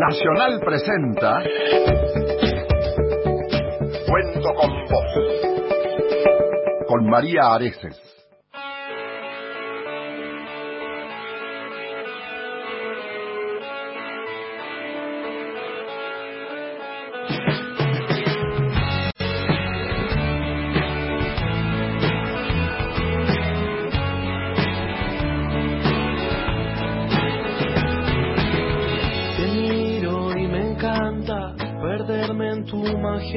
Nacional presenta Cuento con vos con María Areces.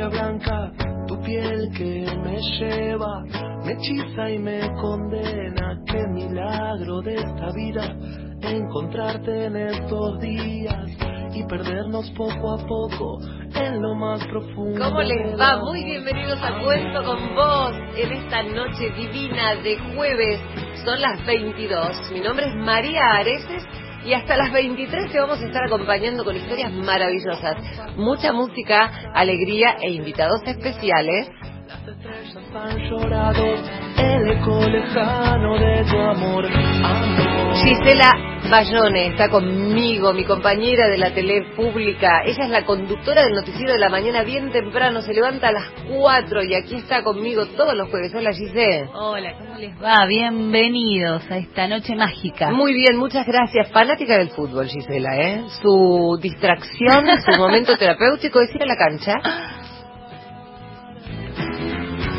Blanca, tu piel que me lleva, me hechiza y me condena. Qué milagro de esta vida encontrarte en estos días y perdernos poco a poco en lo más profundo. ¿Cómo les va? Muy bienvenidos a Cuento con Vos en esta noche divina de jueves. Son las 22. Mi nombre es María Areces y hasta las 23 te vamos a estar acompañando con historias maravillosas. Mucha música, alegría e invitados especiales. Las estrellas han llorado, el eco lejano de tu amor, amor. Gisela Bayone está conmigo, mi compañera de la tele pública. Ella es la conductora del noticiero de la mañana bien temprano, se levanta a las 4 y aquí está conmigo todos los jueves. Hola Gisela. Hola, ¿cómo les va? Bienvenidos a esta noche mágica. Muy bien, muchas gracias. Fanática del fútbol, Gisela, ¿eh? Su distracción, su momento terapéutico es ir a la cancha.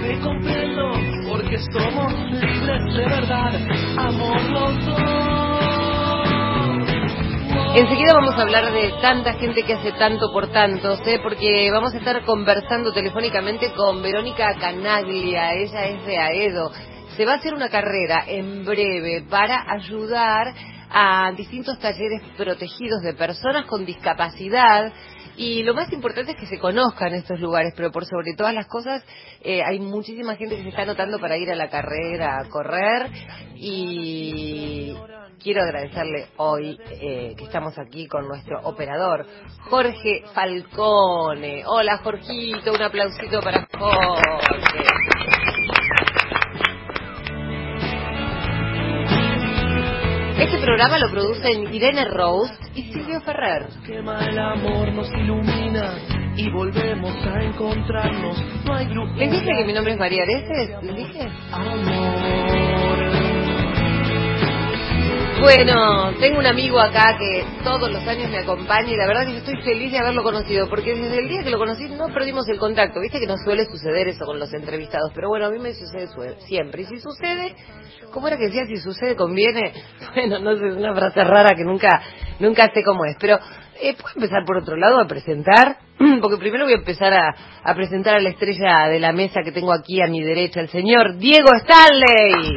Te porque somos libres de verdad, amor los dos. Enseguida vamos a hablar de tanta gente que hace tanto por tantos, ¿eh? Porque vamos a estar conversando telefónicamente con Verónica Canaglia, ella es de Aedo. Se va a hacer una carrera en breve para ayudar a distintos talleres protegidos de personas con discapacidad. Y lo más importante es que se conozcan estos lugares, pero por sobre todas las cosas eh, hay muchísima gente que se está anotando para ir a la carrera, a correr. Y quiero agradecerle hoy eh, que estamos aquí con nuestro operador, Jorge Falcone. Hola Jorgito, un aplausito para Jorge. Este programa lo producen Irene Rose y Silvio Ferrer. Quema el amor, nos ilumina y volvemos a encontrarnos. No hay grupo. ¿Les dije que mi nombre es María Areces? ¿Les dije? Amor. Bueno, tengo un amigo acá que todos los años me acompaña y la verdad que yo estoy feliz de haberlo conocido porque desde el día que lo conocí no perdimos el contacto. Viste que no suele suceder eso con los entrevistados, pero bueno, a mí me sucede siempre. Y si sucede, ¿cómo era que decía? Si sucede, conviene. Bueno, no sé, es una frase rara que nunca, nunca sé cómo es. Pero, eh, ¿puedo empezar por otro lado a presentar? Porque primero voy a empezar a, a presentar a la estrella de la mesa que tengo aquí a mi derecha, el señor Diego Stanley.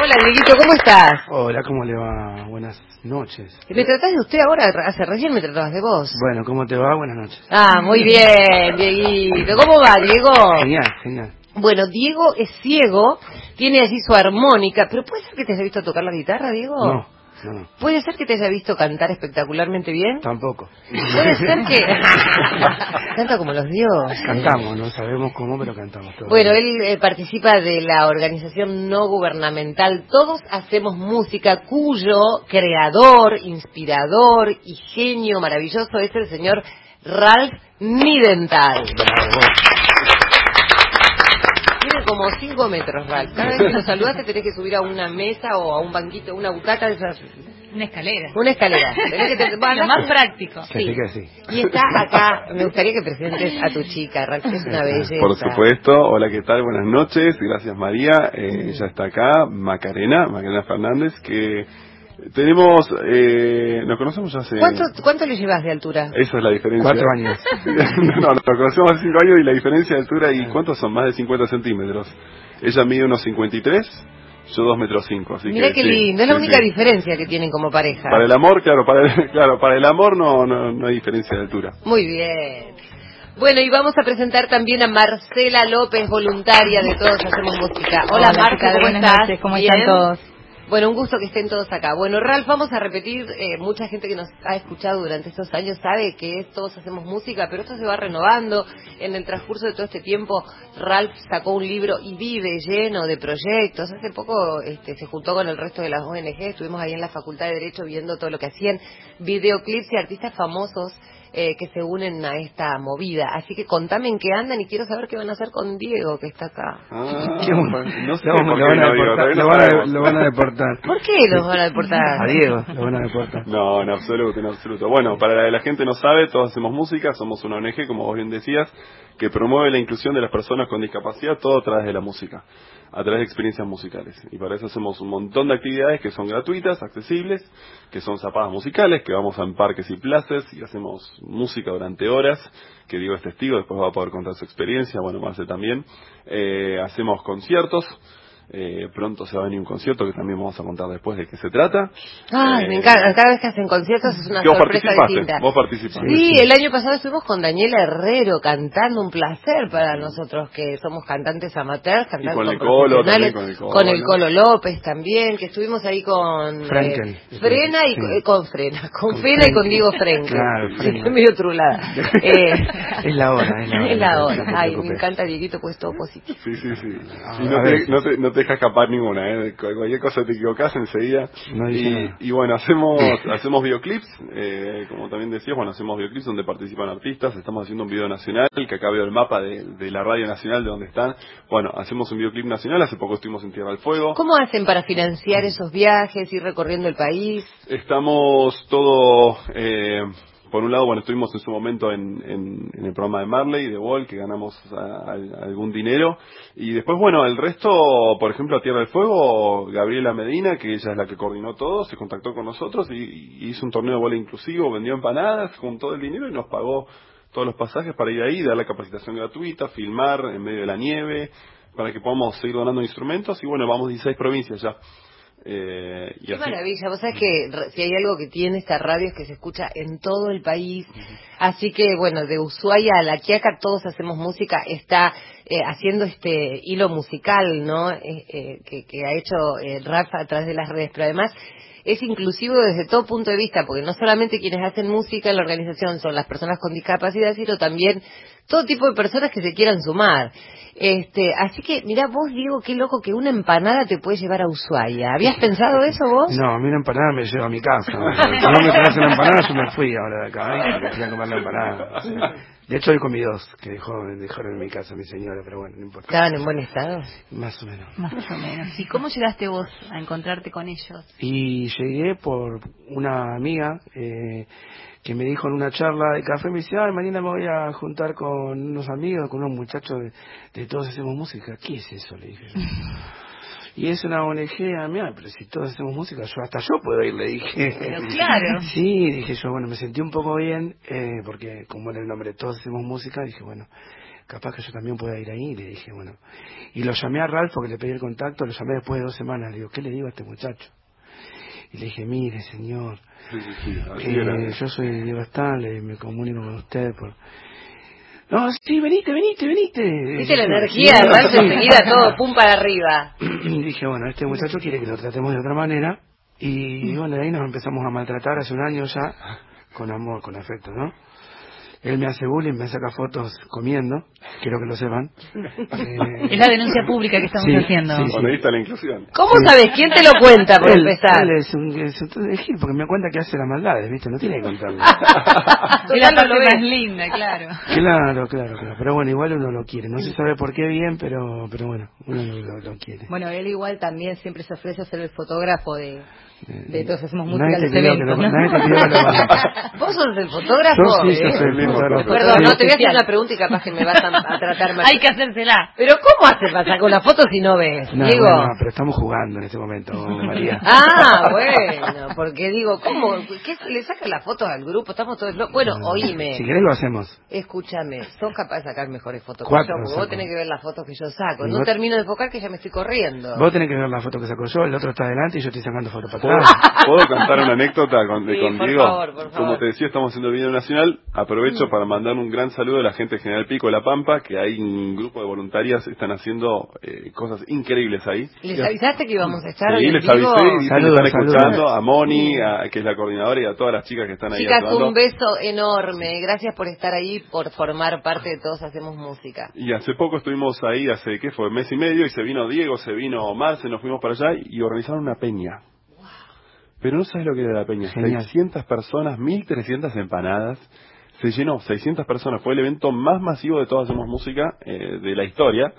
Hola, Dieguito, ¿cómo estás? Hola, ¿cómo le va? Buenas noches. ¿Me tratás de usted ahora? Hace recién me tratabas de vos. Bueno, ¿cómo te va? Buenas noches. Ah, muy bien, Dieguito. ¿Cómo va, Diego? Genial, genial. Bueno, Diego es ciego, tiene allí su armónica, pero ¿puede ser que te haya visto tocar la guitarra, Diego? No, no, ¿Puede ser que te haya visto cantar espectacularmente bien? tampoco. Puede ser que... Canta como los dioses. Cantamos, no sabemos cómo, pero cantamos todo. Bueno, él eh, participa de la organización no gubernamental Todos Hacemos Música, cuyo creador, inspirador y genio maravilloso es el señor Ralph Nidenthal. Bravo. Tiene como 5 metros, Ralph. Cada vez que lo saludas te tenés que subir a una mesa o a un banquito, una bucata de esas. Una escalera. Una escalera. Tenés que te- bueno, Lo más práctico. Sí, que sí. Y está acá. Me gustaría que presentes a tu chica, Ralph, que es una belleza. Por supuesto, hola, ¿qué tal? Buenas noches, gracias María, eh, ya está acá, Macarena, Macarena Fernández, que tenemos, eh, nos conocemos ya hace... ¿Cuánto, ¿Cuánto le llevas de altura? Esa es la diferencia. Cuatro años. no, nos conocemos hace cinco años y la diferencia de altura, ¿y cuántos son? Más de 50 centímetros. Ella mide unos 53, yo 2 metros 5, así Mira que qué sí, lindo, es la sí, única sí. diferencia que tienen como pareja. Para el amor, claro, para el, claro, para el amor no, no, no hay diferencia de altura. Muy bien. Bueno, y vamos a presentar también a Marcela López, voluntaria de Todos Hacemos Música. Hola, Hola, Marta. ¿cómo Buenas estás? noches, ¿cómo ¿Bien? están todos? Bueno, un gusto que estén todos acá. Bueno, Ralph, vamos a repetir, eh, mucha gente que nos ha escuchado durante estos años sabe que todos hacemos música, pero esto se va renovando. En el transcurso de todo este tiempo, Ralph sacó un libro y vive lleno de proyectos. Hace poco este, se juntó con el resto de las ONG, estuvimos ahí en la Facultad de Derecho viendo todo lo que hacían, videoclips y artistas famosos eh, que se unen a esta movida. Así que contame en qué andan y quiero saber qué van a hacer con Diego, que está acá. Ah, Qué bueno. no sé Lo van a deportar, lo van a- sabemos. lo van a deportar. ¿Por qué los van a deportar? A Diego lo van a deportar. No, en absoluto, en absoluto. Bueno, para la, que la gente no sabe, todos hacemos música, somos una ONG, como vos bien decías, que promueve la inclusión de las personas con discapacidad, todo a través de la música, a través de experiencias musicales. Y para eso hacemos un montón de actividades que son gratuitas, accesibles, que son zapadas musicales, que vamos en parques y plazas y hacemos música durante horas, que Diego es testigo, después va a poder contar su experiencia, bueno, Marce también. Eh, hacemos conciertos, eh, pronto se va a venir un concierto que también vamos a contar después de qué se trata. Ay, Eh, me encanta. Cada vez que hacen conciertos es una que sorpresa distinta. vos participaste. Sí, el año pasado estuvimos con Daniela Herrero cantando, un placer para nosotros que somos cantantes amateurs, cantantes con el con Colo profesionales, también, con el Colo, con el. Colo López también, que estuvimos ahí con eh, Frena y Sí. eh, con Frena, con, Con Frena y con. Diego Frenkel. Claro, estoy medio trulada. Eh, Es la hora, es la hora. es la hora. Ay, me encanta Dieguito, pues todo positivo. Sí, sí, sí. Ah, Y no a te, ver. no, te, no te deja escapar ninguna, ¿eh? Cu- Cualquier cosa te equivocas enseguida. No y, nada. y bueno, hacemos hacemos videoclips, eh, como también decías, bueno, hacemos videoclips donde participan artistas. Estamos haciendo un video nacional, que acá veo el mapa de, de la radio nacional de donde están. Bueno, hacemos un videoclip nacional, hace poco estuvimos en Tierra del Fuego. ¿Cómo hacen para financiar esos viajes, ir recorriendo el país? Estamos todo, eh, por un lado, bueno, estuvimos en su momento en, en- el programa de Marley, de Wall, que ganamos algún dinero. Y después, bueno, el resto, por ejemplo, a Tierra del Fuego, Gabriela Medina, que ella es la que coordinó todo, se contactó con nosotros y, y hizo un torneo de bola inclusivo, vendió empanadas, juntó el dinero y nos pagó todos los pasajes para ir ahí, dar la capacitación gratuita, filmar en medio de la nieve, para que podamos seguir donando instrumentos. Y bueno, vamos 16 provincias ya. Eh, y Qué así- maravilla, vos sabés que si hay algo que tiene esta radio es que se escucha en todo el país, así que bueno, de Ushuaia a La Quiaca todos hacemos música, está eh, haciendo este hilo musical, ¿no? Eh, eh, que, que ha hecho eh, Rafa a través de las redes, pero además es inclusivo desde todo punto de vista, porque no solamente quienes hacen música en la organización son las personas con discapacidad, sino también todo tipo de personas que se quieran sumar. Este, así que, mira vos, Diego, qué loco que una empanada te puede llevar a Ushuaia. ¿Habías pensado eso vos? No, a mí una empanada me lleva a mi casa. Si no me traes una empanada, yo me fui ahora de acá. ¿eh? Fui a comer la empanada. De hecho, hoy comí dos, que dejó, dejaron en mi casa mi señora, pero bueno, no importa. Estaban en buen estado. Más o menos. Más o menos. ¿Y cómo llegaste vos a encontrarte con ellos? Y llegué por una amiga eh, que me dijo en una charla de café, me dice, ay, mañana me voy a juntar con unos amigos, con unos muchachos de, de Todos Hacemos Música. ¿Qué es eso? Le dije yo. Y es una ONG, ah, mira, pero si todos hacemos música, yo hasta yo puedo ir, le dije. Pero claro. Sí, dije yo, bueno, me sentí un poco bien, eh, porque como era el nombre, todos hacemos música, dije, bueno, capaz que yo también pueda ir ahí, le dije, bueno. Y lo llamé a Ralph porque le pedí el contacto, lo llamé después de dos semanas, le digo, ¿qué le digo a este muchacho? Y le dije, mire, señor, Sí, sí, sí, así eh, yo soy Diego Stanley, me comunico con usted por... No, sí, venite, venite, venite. Viste la energía, Ralph sí. enseguida todo pum para arriba. dije, bueno, este muchacho quiere que lo tratemos de otra manera. Y bueno, de ahí nos empezamos a maltratar hace un año ya, con amor, con afecto, ¿no? Él me hace bullying, me saca fotos comiendo, quiero que lo sepan. Eh, Es la denuncia pública que estamos Sí, haciendo. sí, está la inclusión. ¿Cómo sabes? ¿Quién te lo cuenta por él, empezar? él es un, es un Gil, porque me cuenta que hace las maldades, ¿viste? No tiene que contarme. Es la parte lo más linda, claro. claro, claro, claro. Pero bueno, igual uno lo quiere. No se sabe por qué bien, pero, pero bueno, uno lo, lo- lo quiere. Bueno, él igual también siempre se ofrece a ser el fotógrafo de, de todos hacemos música de los eventos, ¿no? hagas. ¿Vos sos el fotógrafo? Yo sí, yo ¿eh? soy el fotógrafo. Perdón, Sí. no te voy a hacer una pregunta y capaz que me vas a, a tratar mal. Hay que hacérsela. Pero ¿cómo haces para sacar una foto si no ves? No, Digo. bueno, pero estamos jugando en este momento, María. Ah, bueno, porque digo, ¿cómo? ¿Qué le saca las fotos al grupo? Estamos todos locos. Bueno, Si oíme, querés lo hacemos. escúchame, sos capaz de sacar mejores fotos que Cuatro yo, vos tenés que ver las fotos que yo saco. No vos- termino de enfocar que ya me estoy corriendo. Vos tenés que ver la foto que saco yo, el otro está adelante y yo estoy sacando fotos para ¿puedo, ¿puedo contar una anécdota con, de, Sí, con por Diego? favor, por favor. Como te decía, estamos haciendo el video nacional. Aprovecho para mandar un gran saludo a la gente de General Pico de La Pampa, que hay un grupo de voluntarias que están haciendo eh, cosas increíbles ahí. ¿Les avisaste que íbamos a estar Sí, les vivo? avisé y Saludos, están saludos. escuchando a Moni, a- que es la coordinadora, y a todas las chicas que están ahí Chicas, un beso enorme. Gracias por estar ahí, por formar parte de Todos Hacemos Música. Y hace poco estuvimos ahí, hace, ¿qué fue? Mes y medio, y se vino Diego, se vino Marce, nos fuimos para allá y organizaron una peña. Pero no sabes lo que era la peña. Genial. 600 personas, 1300 empanadas. Se llenó, 600 personas. Fue el evento más masivo de Todos Hacemos Música eh, de la historia.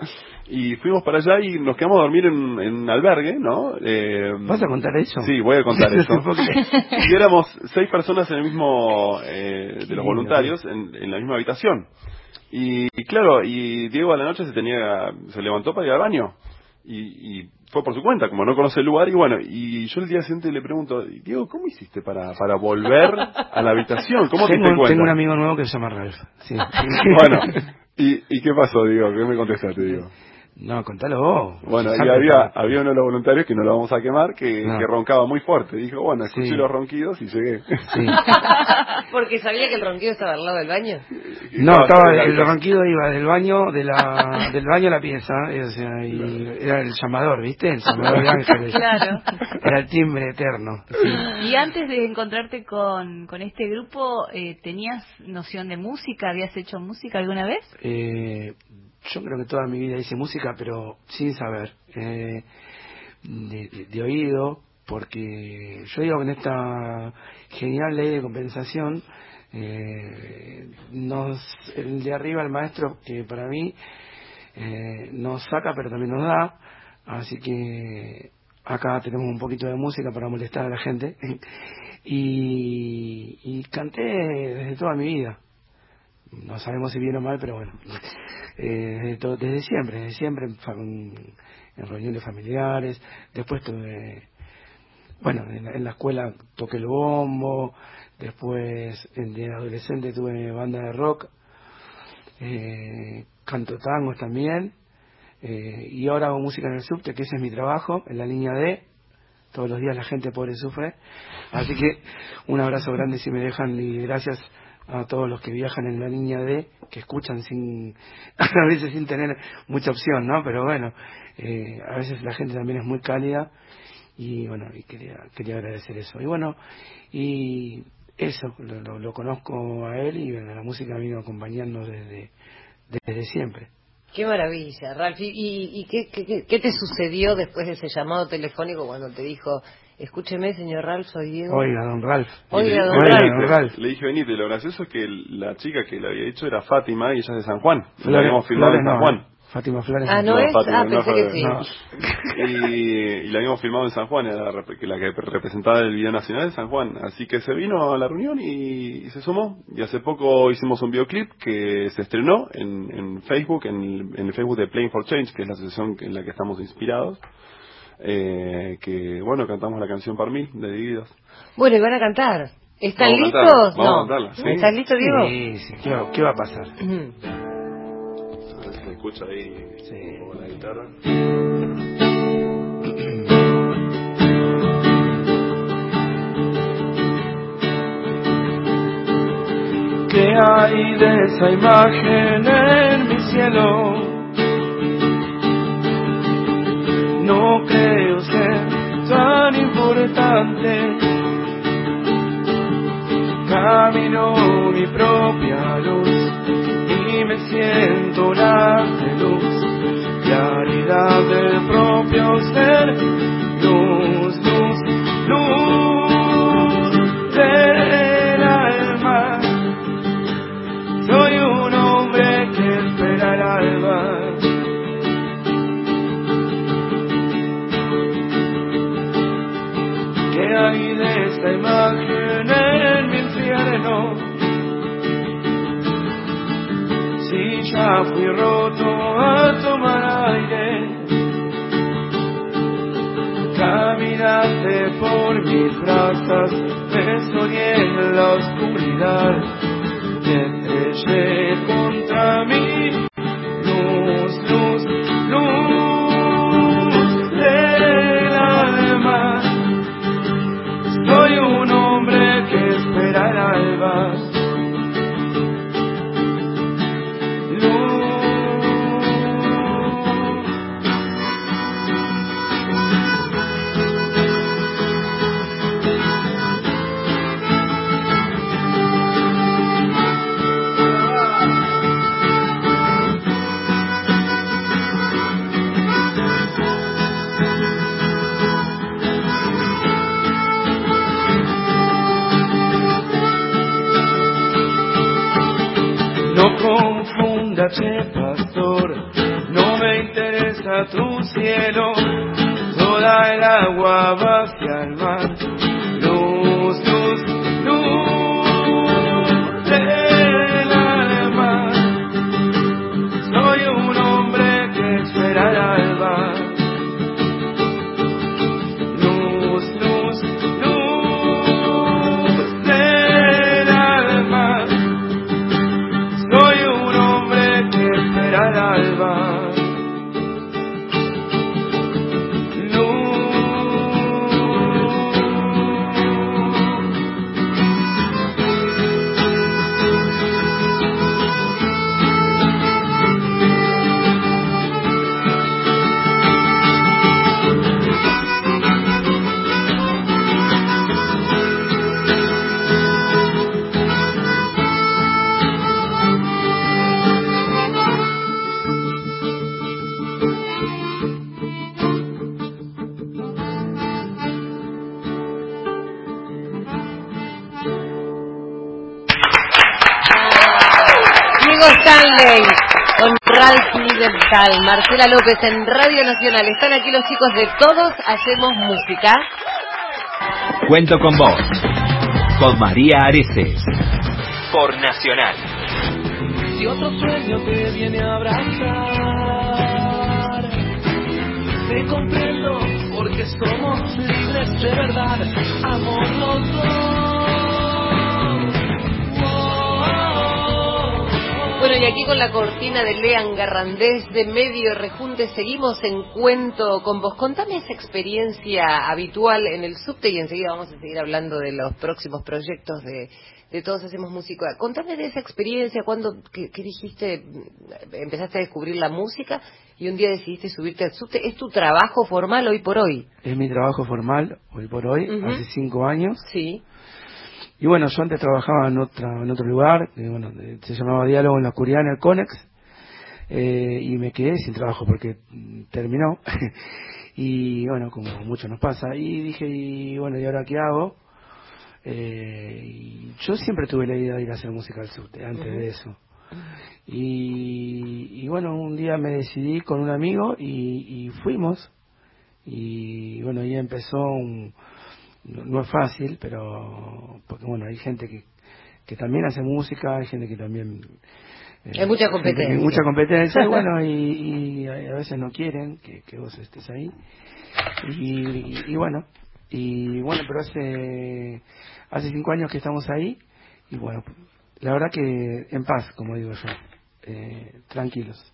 Y fuimos para allá y nos quedamos a dormir en, en un albergue, ¿no? Eh, ¿Vas a contar eso? Sí, voy a contar eso. Y éramos seis personas en el mismo, eh, de los voluntarios, en, en la misma habitación. Y, y claro, y Diego a la noche se tenía, se levantó para ir al baño. Y, y fue por su cuenta, como no conoce el lugar, y bueno, y yo el día siguiente le pregunto, Diego, ¿cómo hiciste para, para volver a la habitación? ¿Cómo te tengo, diste cuenta? tengo un amigo nuevo que se llama Ralph. Sí. Bueno, ¿y, ¿y qué pasó, Diego? ¿Qué me contestaste, Diego? No, contalo vos. Bueno, y había, había uno de los voluntarios que no lo vamos a quemar, que, No. que roncaba muy fuerte. Dijo, bueno, escuché Sí. los ronquidos y llegué. Sí. Porque sabía que el ronquido estaba al lado del baño. No, Estaba el ronquido iba del baño de la del baño a la pieza, eh, o sea, y era el llamador, ¿viste? El llamador de ángeles. Claro. Era el timbre eterno. Y antes de encontrarte con, con este grupo, eh, ¿tenías noción de música? ¿Habías hecho música alguna vez? Eh, yo creo que toda mi vida hice música, pero sin saber, eh, de, oído, porque yo digo que en esta genial ley de compensación, eh, nos, el de arriba, el maestro, que para mí eh, nos saca, pero también nos da, así que acá tenemos un poquito de música para molestar a la gente, y, y canté desde toda mi vida. No sabemos si bien o mal, pero bueno, eh, desde, desde siempre, desde siempre en, reuniones familiares, después tuve, bueno, en, la- en la escuela toqué el bombo, después en- adolescente tuve banda de rock, eh, canto tangos también, eh, y ahora hago música en el subte, que ese es mi trabajo, en la línea D, todos los días la gente pobre sufre, así que un abrazo grande si me dejan y gracias a todos los que viajan en la línea D, que escuchan sin, a veces sin tener mucha opción, ¿no? Pero bueno, eh, a veces la gente también es muy cálida y bueno, y quería, quería agradecer eso. Y bueno, y eso, lo, lo- lo conozco a él y bueno, la música vino acompañando desde, desde siempre. Qué maravilla, Ralph. ¿Y, y, y qué, qué- qué- qué te sucedió después de ese llamado telefónico cuando te dijo, escúcheme, señor Ralph, soy Diego? Oiga, don Ralph. Oiga, don Oiga, Ralph. don Ralph. Le dije, venite, lo gracioso es que la chica que le había dicho era Fátima y ella es de San Juan. la Flores, habíamos filmado en San no, Juan. Fátima Flores. Ah, ¿no No, es? Fátima, ah, no, pensé que sí. No. Y, y la habíamos filmado en San Juan, era la, que representaba el video nacional de San Juan. Así que se vino a la reunión y, y se sumó. Y hace poco hicimos un videoclip que se estrenó en, en Facebook, en el, en el Facebook de Playing for Change, que es la asociación en la que estamos inspirados. Eh, que bueno, cantamos la canción Par Mil de Divididos. Bueno, y van a cantar. ¿Están Vamos a listos? cantarla, vamos a no. cantarla, sí. ¿Estás listo, Diego? Sí, sí, ¿qué va, qué va a pasar? A escucha ahí Sí. la guitarra. ¿Qué hay de esa imagen en mi cielo? No creo ser tan importante. Camino mi propia luz siento de luz, claridad del propio ser, luz, luz, luz Fui roto a tomar aire, caminaste por mis brazos, me soñé en la oscuridad, te estrellé tu cielo, toda el agua va Marcela López en Radio Nacional. Están aquí los chicos de Todos Hacemos Música. Cuento con vos. Con María Areces. Por Nacional. Si otro sueño te viene a abrazar, te comprendo porque somos libres de verdad, amor los dos. Bueno, y aquí con la cortina de Lean Garrandés de Medio Rejunte seguimos en Cuento con vos. Contame esa experiencia habitual en el subte y enseguida vamos a seguir hablando de los próximos proyectos de, de Todos Hacemos Música. Contame de esa experiencia, cuando que, que dijiste, empezaste a descubrir la música y un día decidiste subirte al subte. ¿Es tu trabajo formal hoy por hoy? Es mi trabajo formal, hoy por hoy, hace cinco años. Sí. Y bueno, yo antes trabajaba en, otra, en otro lugar, que, bueno, se llamaba Diálogo en la Oscuridad, en el Conex, eh, y me quedé sin trabajo porque terminó. y bueno, como mucho nos pasa. Y dije, y bueno, ¿y ahora qué hago? Eh, y yo siempre tuve la idea de ir a hacer música al subte, antes de eso. Y, y bueno, un día me decidí con un amigo y, y fuimos. Y bueno, ahí empezó un, no, no es fácil, pero porque bueno, hay gente que, que también hace música, hay gente que también... eh, Hay mucha competencia. mucha competencia, y bueno, y, y a veces no quieren que, que vos estés ahí. Y, y bueno, y bueno, pero hace, hace cinco años que estamos ahí, y bueno, la verdad que en paz, como digo yo, eh, tranquilos.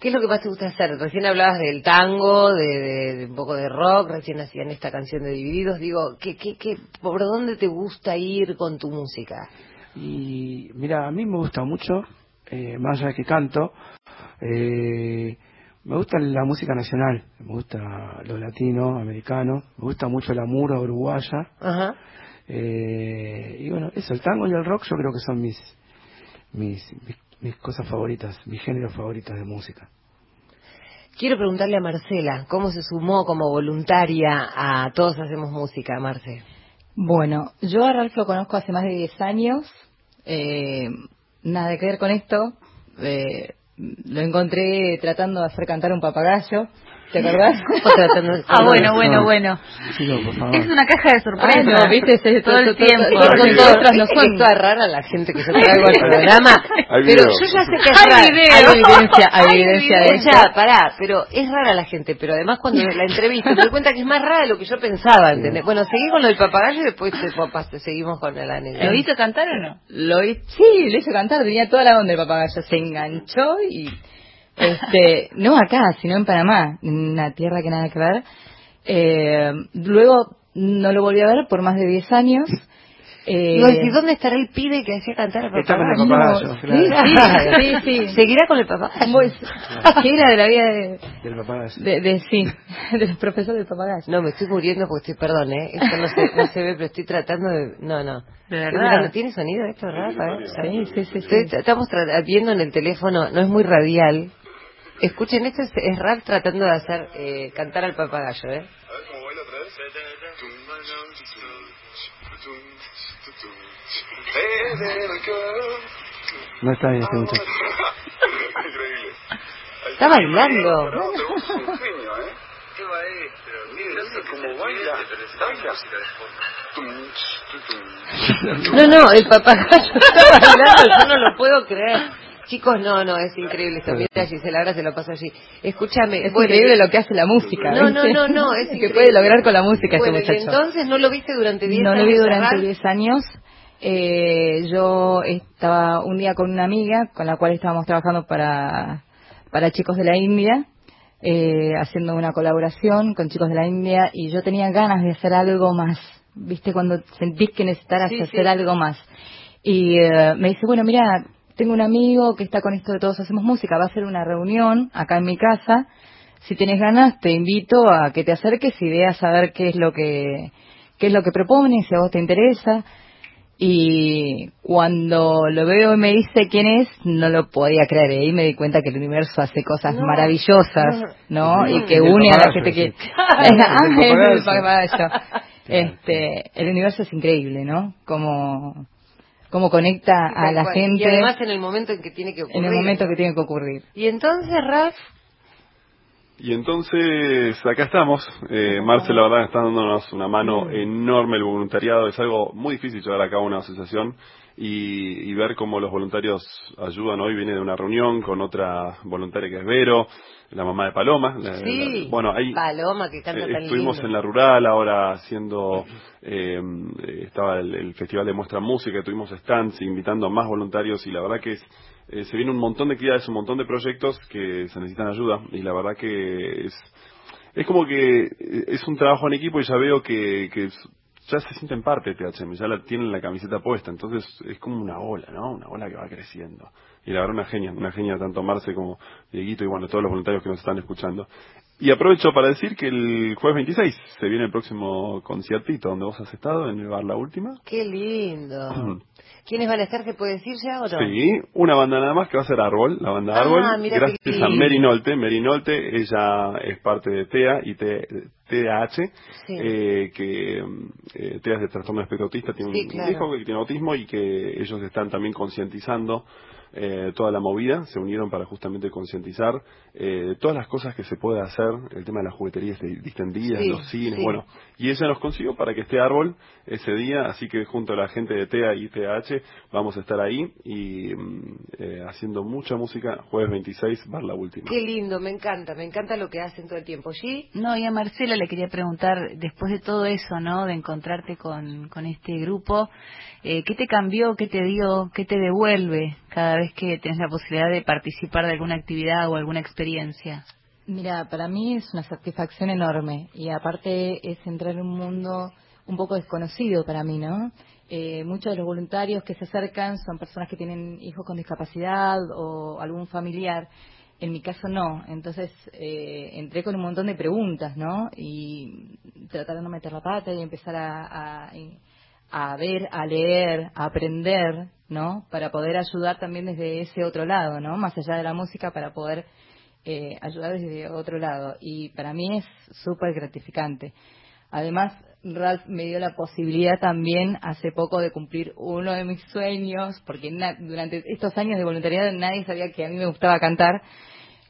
¿Qué es lo que más te gusta hacer? Recién hablabas del tango, de, de- de un poco de rock, recién hacían esta canción de Divididos. Digo, ¿qué, qué, qué, ¿por dónde te gusta ir con tu música? Y mira, a mí me gusta mucho, eh, más allá de que canto, eh, me gusta la música nacional, me gusta lo latino, americano, me gusta mucho la mura uruguaya, Ajá. eh, y bueno, eso, el tango y el rock yo creo que son mis, mis, mis, mis cosas favoritas, mis géneros favoritos de música. Quiero preguntarle a Marcela, ¿cómo se sumó como voluntaria a Todos Hacemos Música, Marce? Bueno, yo a Ralph lo conozco hace más de 10 años. eh, nada que ver con esto. eh, lo encontré tratando de hacer cantar un papagayo. ¿Te acordás? Ah, bueno, bueno, No. bueno. Chicos, por favor. Es una caja de sorpresa. Ah, no, viste, todo el todo- todo- tiempo. son. es toda rara la gente que yo traigo al programa, pero yo ya sé que es Hay rara. video. Hay evidencia, hay evidencia de. Escuchá, pará, pero es rara la gente, pero además cuando la entrevista me doy cuenta que es más rara de lo que yo pensaba, ¿entendés? Bueno, seguí con lo del papagayo y después te, papás, te seguimos con la anécdota. ¿Lo hizo cantar o no? Lo sí, le hizo cantar, tenía toda la onda el papagayo, se enganchó y este, no acá, sino en Panamá, en una tierra que nada que ver. Eh, luego no lo volví a ver por más de 10 años Eh, ¿y dónde estará el pibe que hacía cantar al Está con el papagayo? papagayo, Sí, sí, sí, sí. ¿Seguirá con el papagayo? Pues, ¿Qué era de la vida de, Del papagayo. de, de- sí, de los profesores del papagayo? No, me estoy muriendo porque estoy, perdón, ¿eh? Esto no se, no se ve, pero estoy tratando de... No, no. De verdad. ¿Tiene sonido esto, Rafa? eh? Sí, sí, sí. sí. Estoy- estamos viendo en el teléfono, no es muy radial. Escuchen, esto es, es Ralph tratando de hacer eh, cantar al papagayo, ¿eh? No está bien este muchacho. Increíble. Está bailando. No, un genio, ¿eh? Qué maestro. Cómo baila. Baila. No, no, el papagayo está bailando, yo no lo puedo creer. Chicos, no, no, es increíble esto. Mira, Gisela, ahora se lo paso allí. Escúchame. Es bueno, increíble lo que hace la música. No, ¿viste? no, no, no, es que puede lograr con la música Bueno, este y muchacho. entonces no lo viste durante 10 No años. lo vi durante Ralph? 10 años. Eh, yo estaba un día con una amiga con la cual estábamos trabajando para, para chicos de la India, eh, haciendo una colaboración con chicos de la India y yo tenía ganas de hacer algo más. ¿Viste? Cuando sentís que necesitas Sí, hacer sí. algo más. Y eh, me dice, bueno, mira, tengo un amigo que está con esto de Todos Hacemos Música, va a hacer una reunión acá en mi casa. Si tienes ganas, te invito a que te acerques y veas a ver qué es lo que, qué es lo que propone, si a vos te interesa. Y cuando lo veo y me dice quién es, no lo podía creer. Y ahí me di cuenta que el universo hace cosas No, maravillosas, ¿no? Y que une a la gente que... ah. Este, el universo es increíble, ¿no? Como, como conecta a Tal la cual. gente Y además en el momento en que tiene que ocurrir. en el momento que tiene que ocurrir. Y entonces, Ralph, Y entonces acá estamos. Eh, Marce, la verdad, está dándonos una mano enorme. El voluntariado es algo muy difícil llevar a cabo una asociación y, y ver cómo los voluntarios ayudan. Hoy viene de una reunión con otra voluntaria que es Vero, la mamá de Paloma. Sí. la- bueno, ahí Paloma que canta eh, tan estuvimos lindo. en la rural, ahora haciendo, eh, estaba el, el Festival de Muestra Música, tuvimos stands invitando a más voluntarios y la verdad que es, eh, se viene un montón de actividades, un montón de proyectos que se necesitan ayuda y la verdad que es, es como que eh, es un trabajo en equipo y ya veo que, que ya se sienten parte de THM, ya la tienen la camiseta puesta, entonces es como una ola, ¿no? Una ola que va creciendo. Y la verdad una genia, una genia tanto Marce como Dieguito y bueno, todos los voluntarios que nos están escuchando. Y aprovecho para decir que el jueves 26 se viene el próximo conciertito donde vos has estado, en el bar La Última. Qué lindo. ¿Quiénes van a estar? ¿Se puede decir ya o no? Sí, una banda nada más que va a ser Árbol, la banda Ah, Árbol. Gracias a lindo. Mary Nolte. Mary Nolte, ella es parte de TEA y TDAH, Sí. eh, que eh, TEA es de trastorno espectro autista, tiene Sí, un claro. hijo que tiene autismo y que ellos están también concientizando eh, toda la movida, se unieron para justamente concientizar eh, todas las cosas que se puede hacer, el tema de las jugueterías di- distendidas, Sí, los cines, sí. bueno, y ella nos consiguió para que esté árbol ese día, así que junto a la gente de TEA y TH vamos a estar ahí y mm, eh, haciendo mucha música, jueves 26, Bar La Última. Qué lindo, me encanta, me encanta lo que hacen todo el tiempo. ¿Sí? No, y a Marcela le quería preguntar, después de todo eso, ¿no? De encontrarte con, con este grupo, eh, ¿qué te cambió, qué te dio, qué te devuelve cada vez que tenés la posibilidad de participar de alguna actividad o alguna experiencia? Mira, para mí es una satisfacción enorme y aparte es entrar en un mundo un poco desconocido para mí, ¿no? Eh, muchos de los voluntarios que se acercan son personas que tienen hijos con discapacidad o algún familiar. En mi caso no, entonces eh, entré con un montón de preguntas, ¿no? Y tratar de no meter la pata y empezar a, a, a ver, a leer, a aprender, ¿no? Para poder ayudar también desde ese otro lado, ¿no? Más allá de la música, para poder eh, ayudar desde otro lado. Y para mí es súper gratificante. Además, Ralph me dio la posibilidad también hace poco de cumplir uno de mis sueños, porque na- durante estos años de voluntariado nadie sabía que a mí me gustaba cantar.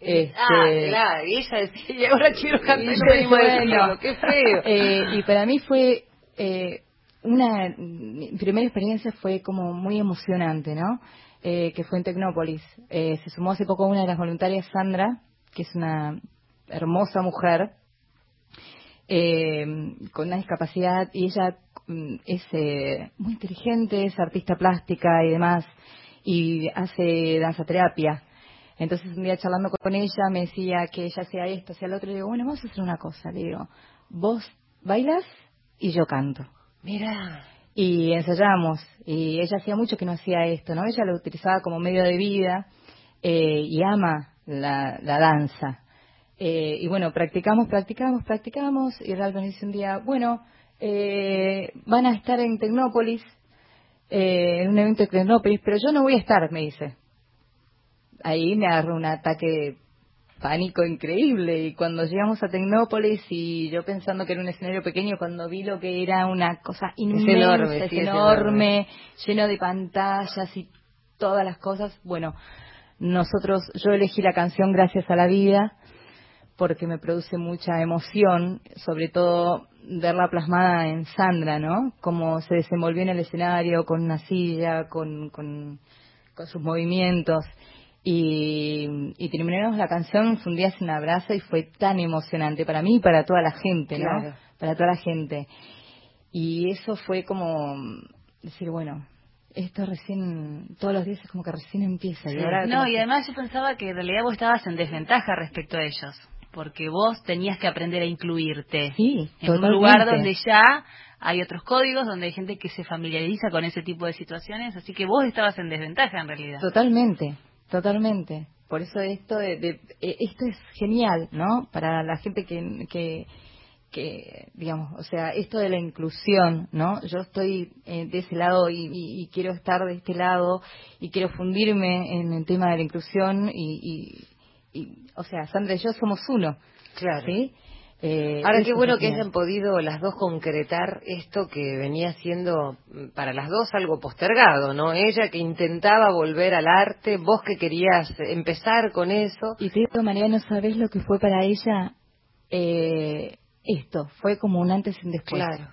Este, Ah, claro, y ella decía, ahora quiero cantar, y no decirlo, bueno, qué feo. eh, y para mí fue eh, una mi primera experiencia fue como muy emocionante, ¿no? Eh, que fue en Tecnópolis. Eh, se sumó hace poco una de las voluntarias, Sandra, que es una hermosa mujer eh, con una discapacidad y ella mm, es eh, muy inteligente, es artista plástica y demás y hace danzaterapia. Entonces un día charlando con ella me decía que ella hacía esto, hacía lo otro, y digo, bueno, vamos a hacer una cosa, le digo, vos bailas y yo canto. Mira, y ensayamos. Y ella hacía mucho que no hacía esto, ¿no? Ella lo utilizaba como medio de vida eh, y ama la, danza. Eh, y bueno, practicamos, practicamos, practicamos, y Ralph me dice un día, bueno, eh, van a estar en Tecnópolis, eh, en un evento de Tecnópolis, pero yo no voy a estar, me dice. Ahí me agarró un ataque pánico increíble y cuando llegamos a Tecnópolis y yo pensando que era un escenario pequeño cuando vi lo que era una cosa inmensa, enorme, es sí, es enorme, lleno de pantallas y todas las cosas, bueno, nosotros yo elegí la canción Gracias a la vida porque me produce mucha emoción, sobre todo verla plasmada en Sandra, ¿no? Cómo se desenvolvió en el escenario con una silla, con, con, con sus movimientos. Y, y terminamos la canción, fue un día sin abrazo y fue tan emocionante para mí y para toda la gente, ¿no? Claro. Para toda la gente. Y eso fue como decir, bueno, esto recién, todos los días es como que recién empieza. Y ahora No, y además yo pensaba que en realidad vos estabas en desventaja respecto a ellos, porque vos tenías que aprender a incluirte Sí, en un lugar donde ya hay otros códigos, donde hay gente que se familiariza con ese tipo de situaciones, así que vos estabas en desventaja en realidad. Totalmente, totalmente. Por eso esto de, de- eh, esto es genial, ¿no? Para la gente que, que que digamos, o sea, esto de la inclusión, ¿no? Yo estoy eh, de ese lado y, y- y quiero estar de este lado y quiero fundirme en el tema de la inclusión y, y, y, o sea, Sandra y yo somos uno, Claro. ¿sí? Eh, Ahora qué bueno que hayan podido las dos concretar esto que venía siendo mm, para las dos algo postergado, ¿no? Ella que intentaba volver al arte, vos que querías empezar con eso. Y te digo, María, no sabes lo que fue para ella eh, esto. Fue como un antes y un después. Claro.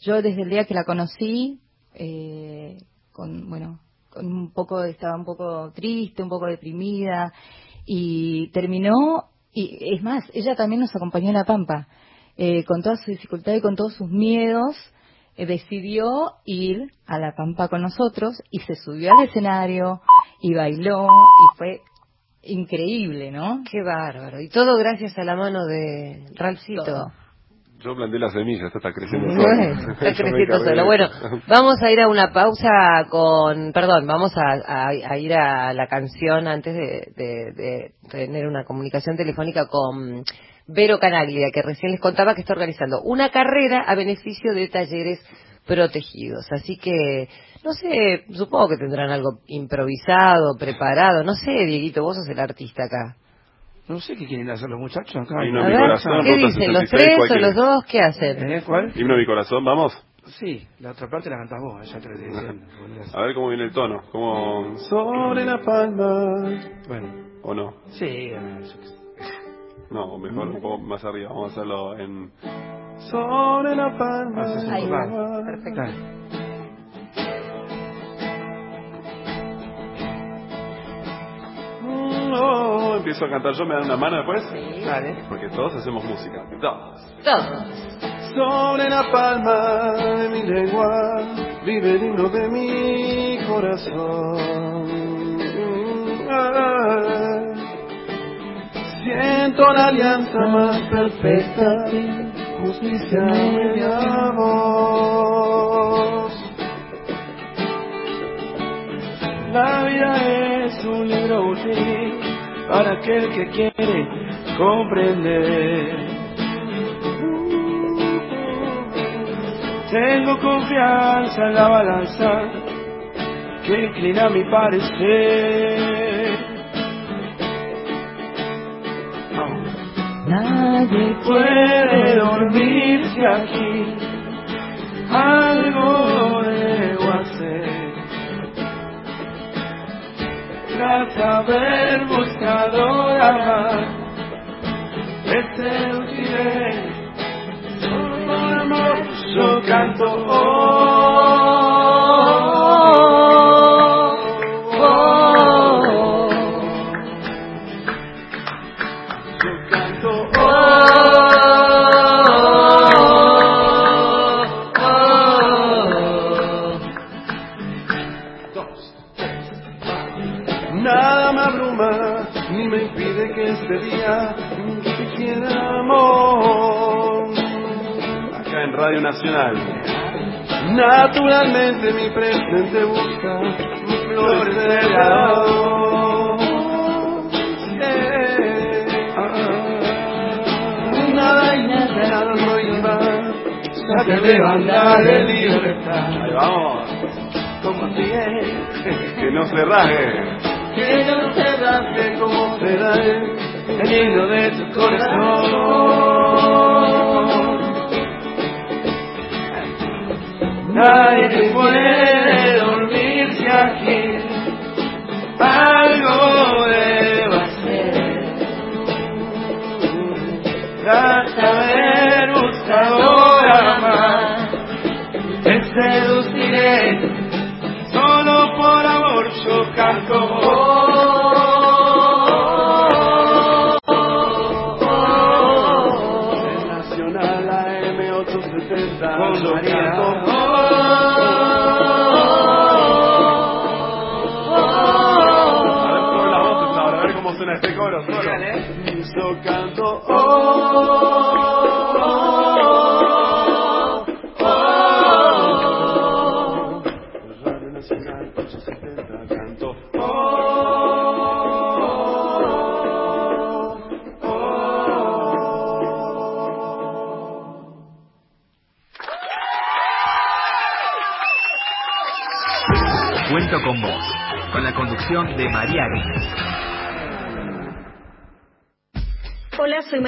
Yo desde el día que la conocí, eh, con, bueno, con un poco, estaba un poco triste, un poco deprimida, y terminó, y es más, ella también nos acompañó en La Pampa, eh, con toda su dificultad y con todos sus miedos, eh, decidió ir a La Pampa con nosotros, y se subió al escenario, y bailó, y fue increíble, ¿no? Qué bárbaro. Y todo gracias a la mano de Ralcito. Todo. Yo planté la semilla, esto está creciendo solo. está creciendo solo. Bueno, vamos a ir a una pausa con, perdón, vamos a, a- a ir a la canción antes de, de- de tener una comunicación telefónica con Vero Canaglia, que recién les contaba que está organizando una carrera a beneficio de talleres protegidos. Así que, no sé, supongo que tendrán algo improvisado, preparado. No sé, Dieguito, vos sos el artista acá. No sé qué quieren hacer los muchachos acá. Himno A mi ver, corazón, ¿qué dicen? ¿Los 66, tres o los dos? ¿Qué hacen? ¿Eh? ¿Cuál? Himno a mi corazón, vamos. Sí, la otra parte la cantás vos, ya te lo estoy diciendo. A ver cómo viene el tono. Como sobre la palma. Bueno, ¿O no? sí, eh. No, o mejor un poco más arriba. Vamos a hacerlo en. Sobre la palma. Ahí va, perfecto. Oh, empiezo a cantar yo, me dan una mano después. Dale. Porque todos hacemos música. Dos. Todos. Sobre la palma de mi lengua vive el himno de mi corazón. Siento la alianza más perfecta, justicia y amor. La vida es un libro útil para aquel que quiere comprender. Tengo confianza en la balanza que inclina mi parecer. Nadie Puede dormirse aquí, algo debo Tras haber buscado la paz, te seduciré. Con amor yo canto. Oh, Nacional. Naturalmente mi presente busca florecerá. Nada y nada no iba, ya te banda de libertad. Ahí vamos. Como Que no se raje. que no se rasgue como será el hilo de tu corazón. Nadie puede dormirse aquí,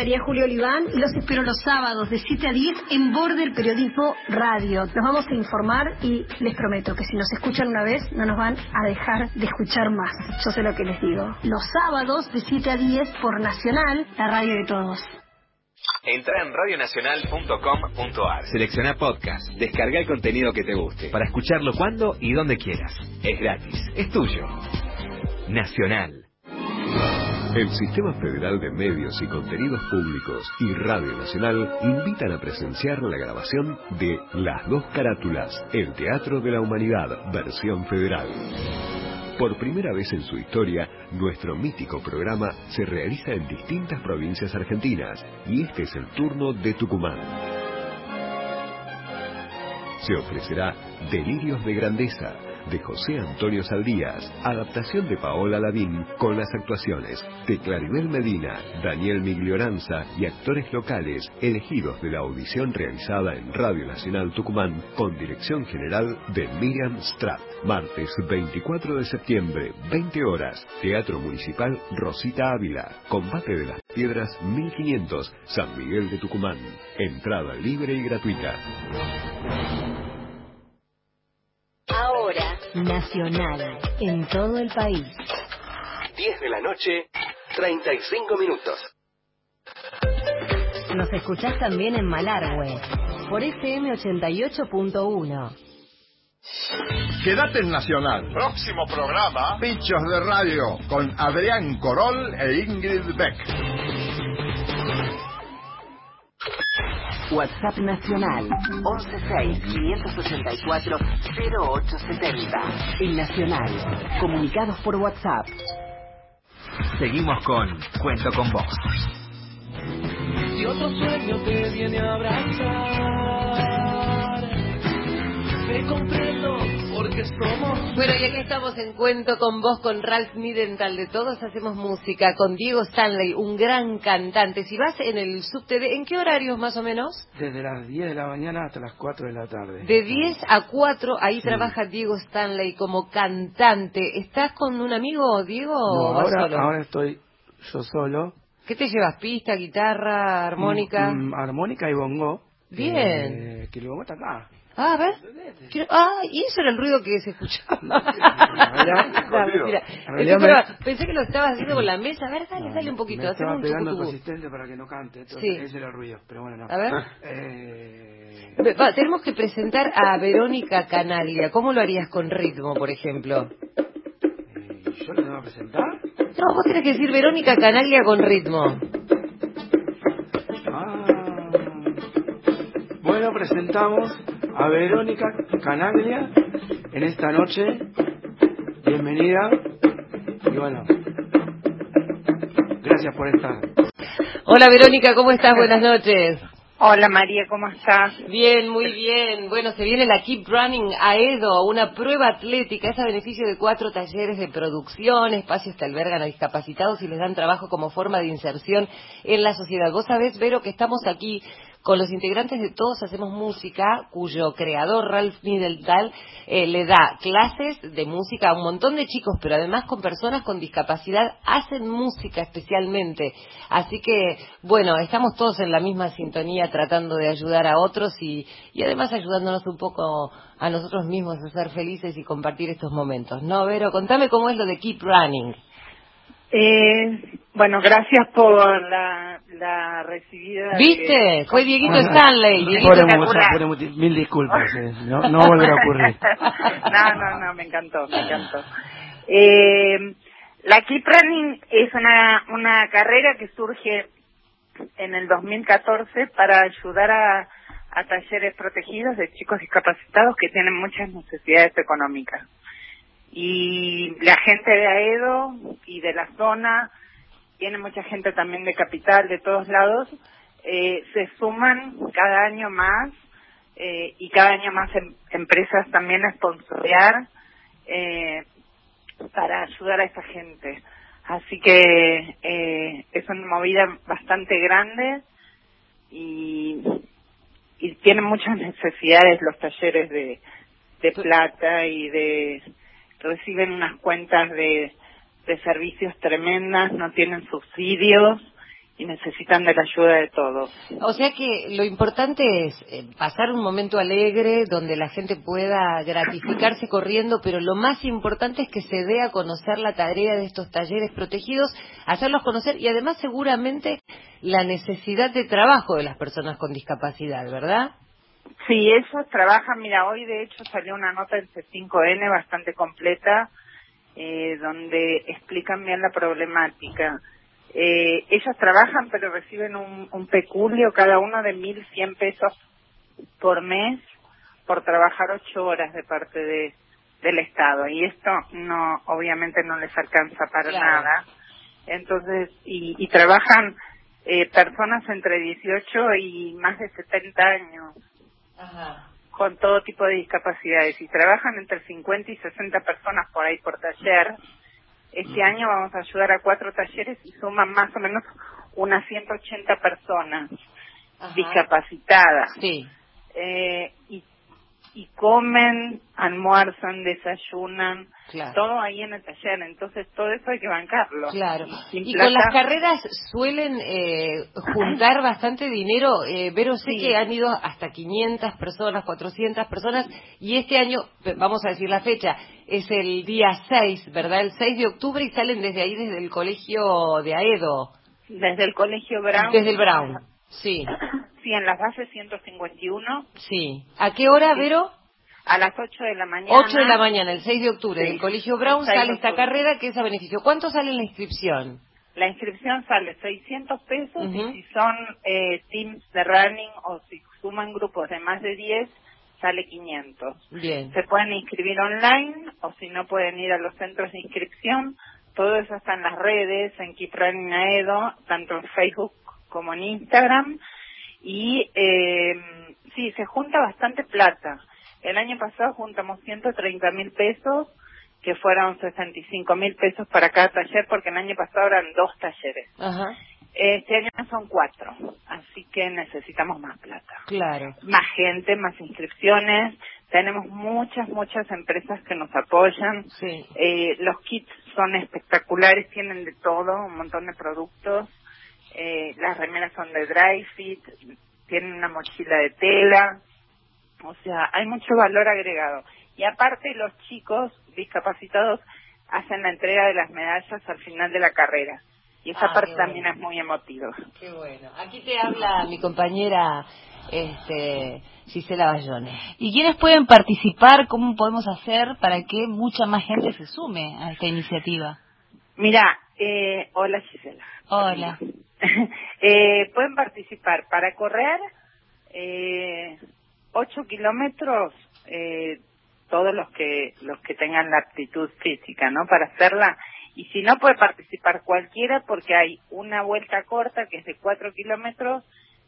María Julio Oliván y los espero los sábados de 7 a 10 en Border Periodismo Radio. Nos vamos a informar y les prometo que si nos escuchan una vez no nos van a dejar de escuchar más. Yo sé lo que les digo. Los sábados de 7 a 10 por Nacional, la radio de todos. Entra en radionacional.com.ar. Selecciona podcast. Descarga el contenido que te guste. Para escucharlo cuando y donde quieras. Es gratis. Es tuyo. Nacional. El Sistema Federal de Medios y Contenidos Públicos y Radio Nacional invitan a presenciar la grabación de Las dos carátulas, el Teatro de la Humanidad, versión federal. Por primera vez en su historia, nuestro mítico programa se realiza en distintas provincias argentinas y este es el turno de Tucumán. Se ofrecerá Delirios de Grandeza, de José Antonio Saldías, adaptación de Paola Lavín con las actuaciones de Claribel Medina, Daniel Miglioranza y actores locales elegidos de la audición realizada en Radio Nacional Tucumán con dirección general de Miriam Stratt. Martes 24 de septiembre, 20 horas, Teatro Municipal Rosita Ávila, Combate de las Piedras 1500, San Miguel de Tucumán. Entrada libre y gratuita. Nacional, en todo el país. 10 de la noche, 35 minutos. Nos escuchás también en Malargüe, por FM 88.1. Quédate en Nacional. Próximo programa. Bichos de Radio con Adrián Corol e Ingrid Beck. WhatsApp Nacional 116-584-0870. El Nacional. Comunicados por WhatsApp. Seguimos con Cuento con vos. Y otro sueño te viene a abrazar. Te comprendo porque somos. Bueno, y aquí estamos en cuento con vos, con Ralph Midental de Todos Hacemos Música, con Diego Stanley, un gran cantante. Si vas en el subte, de- ¿en qué horarios más o menos? Desde las 10 de la mañana hasta las 4 de la tarde. De 10 a 4, ahí Sí. trabaja Diego Stanley como cantante. ¿Estás con un amigo, Diego, No, ahora, solo? ahora estoy yo solo. ¿Qué te llevas? ¿Pista, guitarra, armónica? Mm, mm, armónica y bongo. Bien. Eh, que el bongo está acá. Ah, a ver. Quiero- Ah, y eso era el ruido que se escuchaba. No, mentira. me- pensé que lo estabas haciendo con la mesa. A ver, dale, dale un poquito. Me estaba un pegando asistente para que no cante. Entonces, Sí. Ese era el ruido, pero bueno, no. A ver. Eh, va, tenemos que presentar a Verónica Canaglia. ¿Cómo lo harías con ritmo, por ejemplo? ¿Yo le tengo que presentar? No, vos tenés que decir Verónica Canaglia con ritmo. Ah. Bueno, presentamos a Verónica Canaglia en esta noche. Bienvenida. Y bueno, gracias por estar. Hola Verónica, ¿cómo estás? Buenas noches. Hola María, ¿cómo estás? Bien, muy bien. Bueno, se viene la Keep Running Aedo, una prueba atlética. Es a beneficio de cuatro talleres de producción, espacios que albergan a discapacitados y les dan trabajo como forma de inserción en la sociedad. Vos sabés, Vero, que estamos aquí con los integrantes de Todos Hacemos Música, cuyo creador, Ralph Middletal, eh, le da clases de música a un montón de chicos, pero además con personas con discapacidad, hacen música especialmente. Así que, bueno, estamos todos en la misma sintonía tratando de ayudar a otros y, y además ayudándonos un poco a nosotros mismos a ser felices y compartir estos momentos. ¿No, Vero? Contame cómo es lo de Keep Running. Eh, bueno, gracias por la, la recibida. ¿Viste? Fue Dieguito Stanley. Dieguito mil disculpas, eh. no, no volverá a ocurrir. no, no, no, me encantó, me encantó. Eh, la Keep Running es una, una carrera que surge en el 2014 para ayudar a, a talleres protegidos de chicos discapacitados que tienen muchas necesidades económicas y la gente de Aedo y de la zona, tiene mucha gente también de capital, de todos lados, eh, se suman cada año más eh, y cada año más em, empresas también a sponsorear eh, para ayudar a esta gente. Así que eh, es una movida bastante grande y, y tienen muchas necesidades los talleres de, de plata y de reciben unas cuentas de, de servicios tremendas, no tienen subsidios y necesitan de la ayuda de todos. O sea que lo importante es eh, pasar un momento alegre donde la gente pueda gratificarse corriendo, pero lo más importante es que se dé a conocer la tarea de estos talleres protegidos, hacerlos conocer y además seguramente la necesidad de trabajo de las personas con discapacidad, ¿verdad? Sí, ellos trabajan, mira, hoy de hecho salió una nota del C5N bastante completa eh, donde explican bien la problemática. Eh, ellos trabajan pero reciben un, un peculio cada uno de 1.100 pesos por mes por trabajar ocho horas de parte de del Estado y esto no obviamente no les alcanza para nada. Entonces, y, y trabajan eh, personas entre 18 y más de 70 años con todo tipo de discapacidades y trabajan entre 50 y 60 personas por ahí por taller. Este año vamos a ayudar a cuatro talleres y suman más o menos unas 180 personas discapacitadas. Sí. Eh, y y comen, almuerzan, desayunan, todo ahí en el taller. Entonces todo eso hay que bancarlo. Claro. Y, con las carreras suelen eh, juntar bastante dinero. Eh, pero sé que han ido hasta 500 personas, 400 personas. Y este año, vamos a decir la fecha, es el día 6, ¿verdad? El 6 de octubre y salen desde ahí, desde el colegio de Aedo. Desde el colegio Brown. Desde el Brown, sí. Sí, en las bases 151. Sí. ¿A qué hora, Vero? A las 8 de la mañana. 8 de la mañana, el 6 de octubre, del Colegio Brown sale esta carrera que es a beneficio. ¿Cuánto sale la inscripción? La inscripción sale 600 pesos y si son eh, teams de running o si suman grupos de más de 10, sale 500. Bien. Se pueden inscribir online o si no pueden ir a los centros de inscripción. Todo eso está en las redes, en Keep Running Aedo, tanto en Facebook como en Instagram. Y eh, sí, se junta bastante plata. El año pasado juntamos 130 mil pesos, que fueron 65 mil pesos para cada taller, porque el año pasado eran dos talleres. Este año son cuatro, así que necesitamos más plata. Claro. Más gente, más inscripciones. Tenemos muchas, muchas empresas que nos apoyan. Sí. Eh, los kits son espectaculares, tienen de todo, un montón de productos. Eh, las remeras son de dry fit, tienen una mochila de tela, o sea, hay mucho valor agregado. Y aparte los chicos discapacitados hacen la entrega de las medallas al final de la carrera. Y esa Ah, parte también es muy emotiva. Qué bueno. Aquí te habla mi compañera este, Gisela Bayone. ¿Y quiénes pueden participar? ¿Cómo podemos hacer para que mucha más gente se sume a esta iniciativa? Mira, eh, hola Gisela. Hola. eh, pueden participar para correr eh, 8 kilómetros, eh, todos los que los que tengan la aptitud física, ¿no? Para hacerla. Y si no, puede participar cualquiera porque hay una vuelta corta que es de 4 kilómetros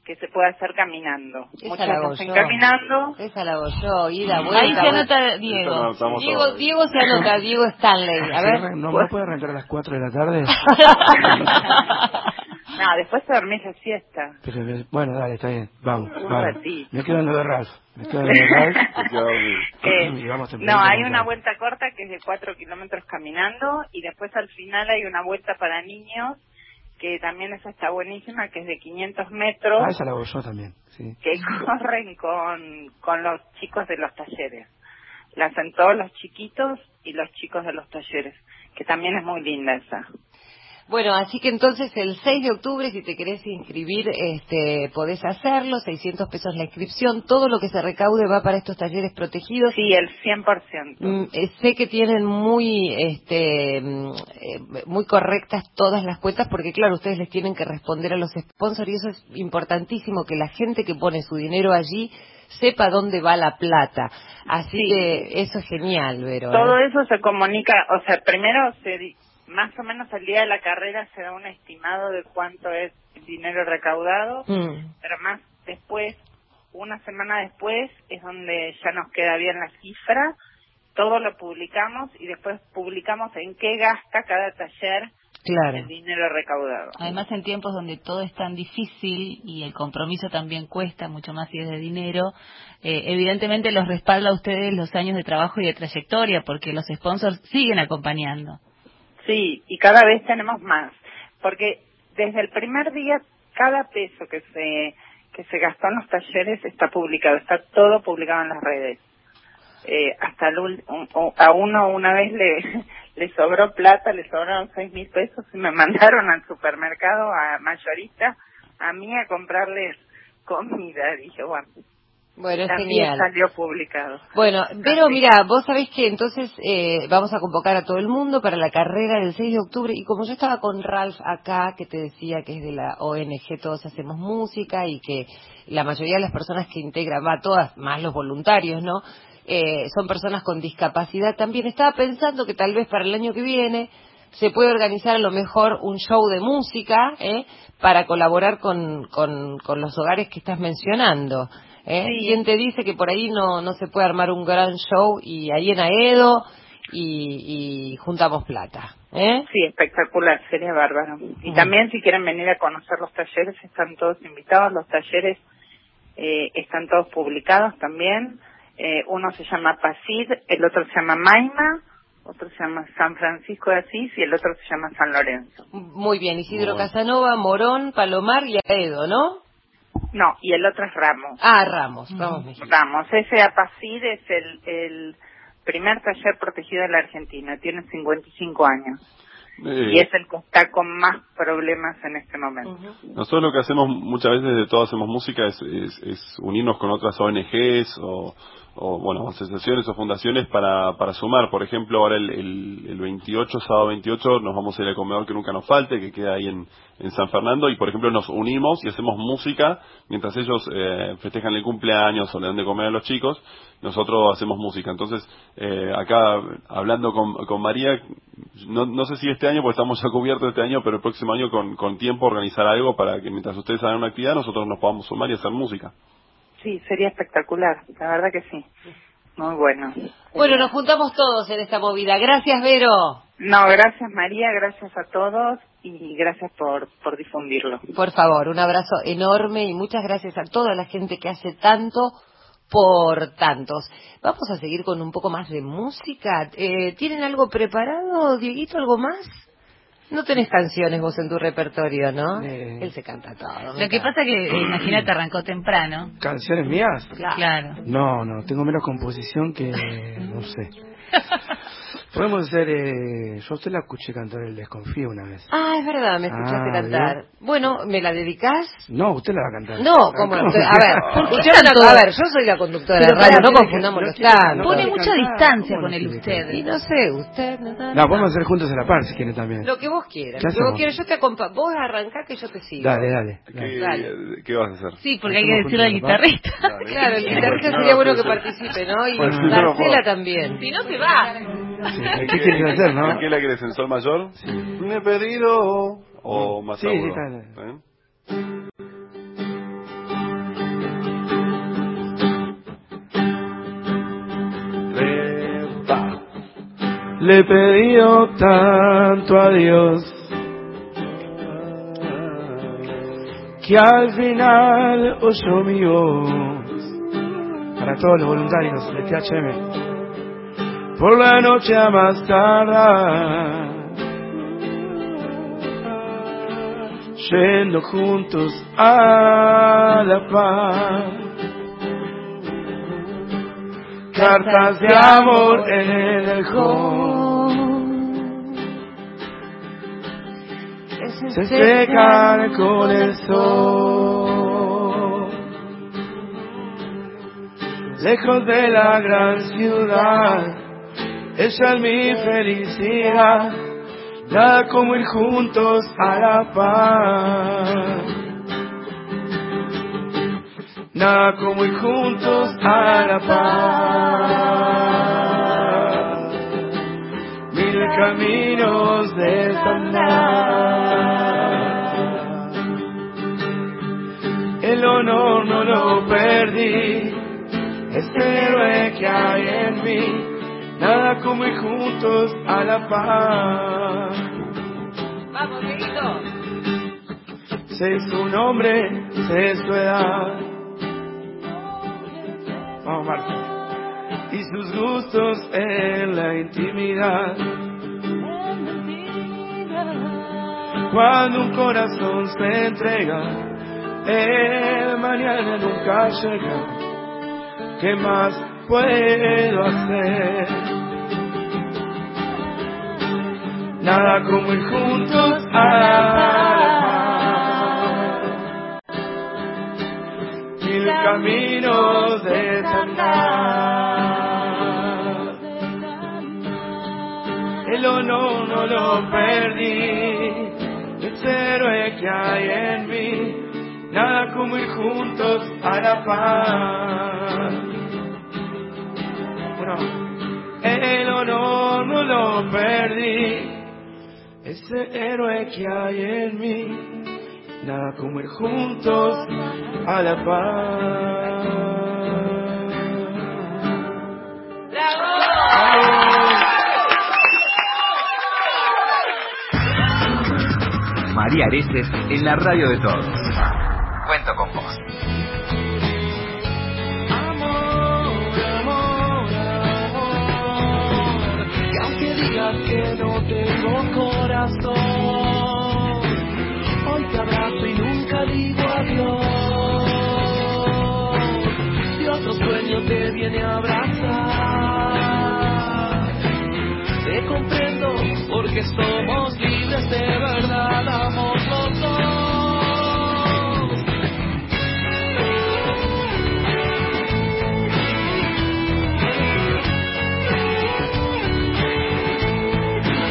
que se puede hacer caminando. Esa Muchas la hacen yo. caminando. Esa la hago yo, ida, vuelta. Ahí se anota Diego. Diego. Diego se anota, Diego Stanley. A ver. ¿No, ¿No puede arrancar a las 4 de la tarde? No, después te dormís la siesta. Pero, bueno, dale, está bien. Vamos, Un vamos. ratito. Me quedo en lo de Ralph. Me quedo en lo de Ralph. Eh, no, hay una vuelta corta que es de 4 kilómetros caminando y después al final hay una vuelta para niños que también esa está buenísima, que es de 500 metros, Ah, esa la hago yo también, sí. que corren con, con los chicos de los talleres. La hacen todos los chiquitos y los chicos de los talleres, que también es muy linda esa. Bueno, así que entonces el 6 de octubre, si te querés inscribir, este, podés hacerlo, 600 pesos la inscripción, todo lo que se recaude va para estos talleres protegidos. Sí, el 100%. Mm, eh, sé que tienen muy, este, mm, eh, muy correctas todas las cuentas, porque claro, ustedes les tienen que responder a los sponsors y eso es importantísimo, que la gente que pone su dinero allí sepa dónde va la plata. Así Sí. que eso es genial, Vero. ¿eh? Todo eso se comunica, o sea, primero se más o menos al día de la carrera se da un estimado de cuánto es el dinero recaudado, Mm. pero más después, una semana después, es donde ya nos queda bien la cifra, todo lo publicamos y después publicamos en qué gasta cada taller Claro. el dinero recaudado. Además, en tiempos donde todo es tan difícil y el compromiso también cuesta mucho más si es de dinero, eh, evidentemente los respalda a ustedes los años de trabajo y de trayectoria, porque los sponsors siguen acompañando. Sí, y cada vez tenemos más, porque desde el primer día cada peso que se que se gastó en los talleres está publicado, está todo publicado en las redes. Eh, hasta el un- a uno una vez le le sobró plata, le sobraron seis mil pesos y me mandaron al supermercado a mayorista a mí a comprarles comida. Dije, bueno, Bueno, es también genial. salió publicado. Bueno, pero mira, vos sabés que entonces eh, vamos a convocar a todo el mundo para la carrera del 6 de octubre y como yo estaba con Ralph acá, que te decía que es de la ONG Todos Hacemos Música y que la mayoría de las personas que integran, va todas, más los voluntarios, ¿no? Eh, son personas con discapacidad también. Estaba pensando que tal vez para el año que viene se puede organizar a lo mejor un show de música ¿eh? para colaborar con, con, con los hogares que estás mencionando. ¿Eh? Sí. ¿Quién te dice que por ahí no, no se puede armar un gran show y ahí en Aedo y, y juntamos plata? ¿eh? Sí, espectacular, sería bárbaro. Y también si quieren venir a conocer los talleres, están todos invitados. Los talleres eh, están todos publicados también. Eh, uno se llama Pasid, el otro se llama Maima, otro se llama San Francisco de Asís y el otro se llama San Lorenzo. Muy bien, Isidro. Casanova, Morón, Palomar y Aedo, ¿no? No, y el otro es Ramos. Ah, Ramos, Ramos Mejía. Ramos, ese Apacid es el, el primer taller protegido de la Argentina, tiene 55 años Eh, y es el que está con más problemas en este momento. Nosotros lo que hacemos muchas veces de todo hacemos música es, es- es unirnos con otras ONGs o, o, bueno asociaciones o fundaciones para, para sumar. Por ejemplo, ahora el, el, el 28, sábado 28, nos vamos a ir al comedor que nunca nos falte, que queda ahí en, en San Fernando, y por ejemplo nos unimos y hacemos música mientras ellos eh, festejan el cumpleaños o le dan de comer a los chicos, nosotros hacemos música. Entonces, eh, acá hablando con, con María, no, no sé si este año, porque estamos ya cubiertos este año, pero el próximo año con, con tiempo organizar algo para que mientras ustedes hagan una actividad, nosotros nos podamos sumar y hacer música. Sí, sería espectacular, la verdad que sí. Muy bueno. Bueno, nos juntamos todos en esta movida. Gracias, Vero. No, gracias María, gracias a todos y gracias por, por difundirlo. Por favor, un abrazo enorme y muchas gracias a toda la gente que hace tanto por tantos. Vamos a seguir con un poco más de música. Eh, ¿Tienen algo preparado, Dieguito? ¿Algo más? No tenés canciones vos en tu repertorio, ¿no? Eh. Él se canta todo. Lo que pasa que, eh, imagínate, arrancó temprano. ¿Canciones mías? Claro. No, no, tengo menos composición que... no sé. Podemos hacer... Eh, yo a usted la escuché cantar El Desconfío una vez. Ah, es verdad, me escuchaste Ah, cantar. Bueno, ¿me la dedicás? No, usted la va a cantar. No, ¿cómo? Ah, no? A ver, cosa. a ver, yo soy la conductora de radio, no confundamos los tantos. Pone mucha distancia ¿cómo con el usted. Y no sé, usted... No, podemos hacer juntos a la par si quiere también. Lo que vos quieras, ¿Qué lo que vos quieras, yo te acompaño. Vos arrancá que yo te sigo. Dale, dale. ¿Qué, dale. Dale. qué vas a hacer? Sí, porque hay que decirle al guitarrista. Claro, el guitarrista sería no, bueno que participe, ¿no? Y Marcela también. Si no, se va. ¿Qué quieres hacer, no? ¿Qué la quieres en sol mayor? Sí. Me he pedido. O más sí, agudo. Sí, está. ¿Eh? Le he pedido tanto a Dios que al final oyó mi voz. Para todos los voluntarios de THM por la noche a más tardar. Yendo juntos a la paz. Cartas de amor en el home se secan con el sol. Lejos de la gran ciudad ella es mi felicidad nada como ir juntos a la paz nada como ir juntos a la paz. Mil caminos de andar. El honor no lo perdí, este héroe que hay en mí, nada como ir juntos a la paz. Vamos, Miguelito. Sé su nombre, sé su edad. Vamos, Marta. Y sus gustos en la intimidad. Cuando un corazón se entrega, el mañana nunca llega. ¿Qué más puedo hacer? Nada como ir juntos a la paz. Mil caminos de andar. El honor no lo perdí, ese héroe que hay en mí, nada como ir juntos a la paz. Bueno, el honor no lo perdí, ese héroe que hay en mí, nada como ir juntos a la paz. María Areces en la radio de todos. Cuento viene a abrazar. Te comprendo porque somos libres de verdad, amamos los dos.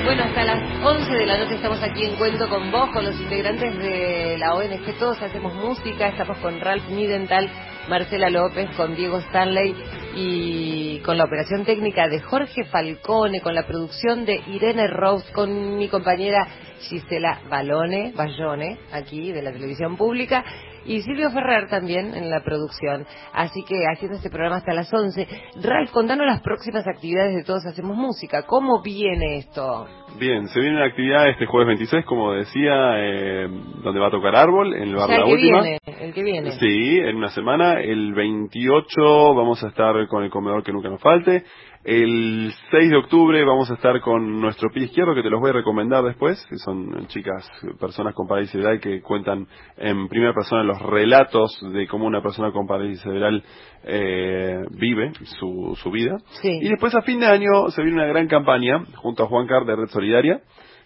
Bueno, hasta las 11 de la noche estamos aquí en Cuento con vos, con los integrantes de la ONG Todos Hacemos Música. Estamos con Ralph Nidental, Marcela López, con Diego Stanley y con la operación técnica de Jorge Falcone, con la producción de Irene Rose, con mi compañera Gisela Balone, Bayone, aquí de la televisión pública, y Silvio Ferrer también en la producción. Así que haciendo este programa hasta las 11. Ralph, contanos las próximas actividades de Todos Hacemos Música. ¿Cómo viene esto? Bien, se viene una actividad este jueves 26, como decía, eh, donde va a tocar Árbol, en el bar O sea, La el que Última. viene, el que viene. Sí, en una semana. El 28 vamos a estar con el comedor que nunca nos falte. El 6 de octubre vamos a estar con nuestro pie izquierdo, que te los voy a recomendar después, que son chicas, personas con parálisis cerebral que cuentan en primera persona los relatos de cómo una persona con parálisis cerebral eh, vive su, su vida. Sí. Y después a fin de año se viene una gran campaña junto a Juan Car de Red Solidaria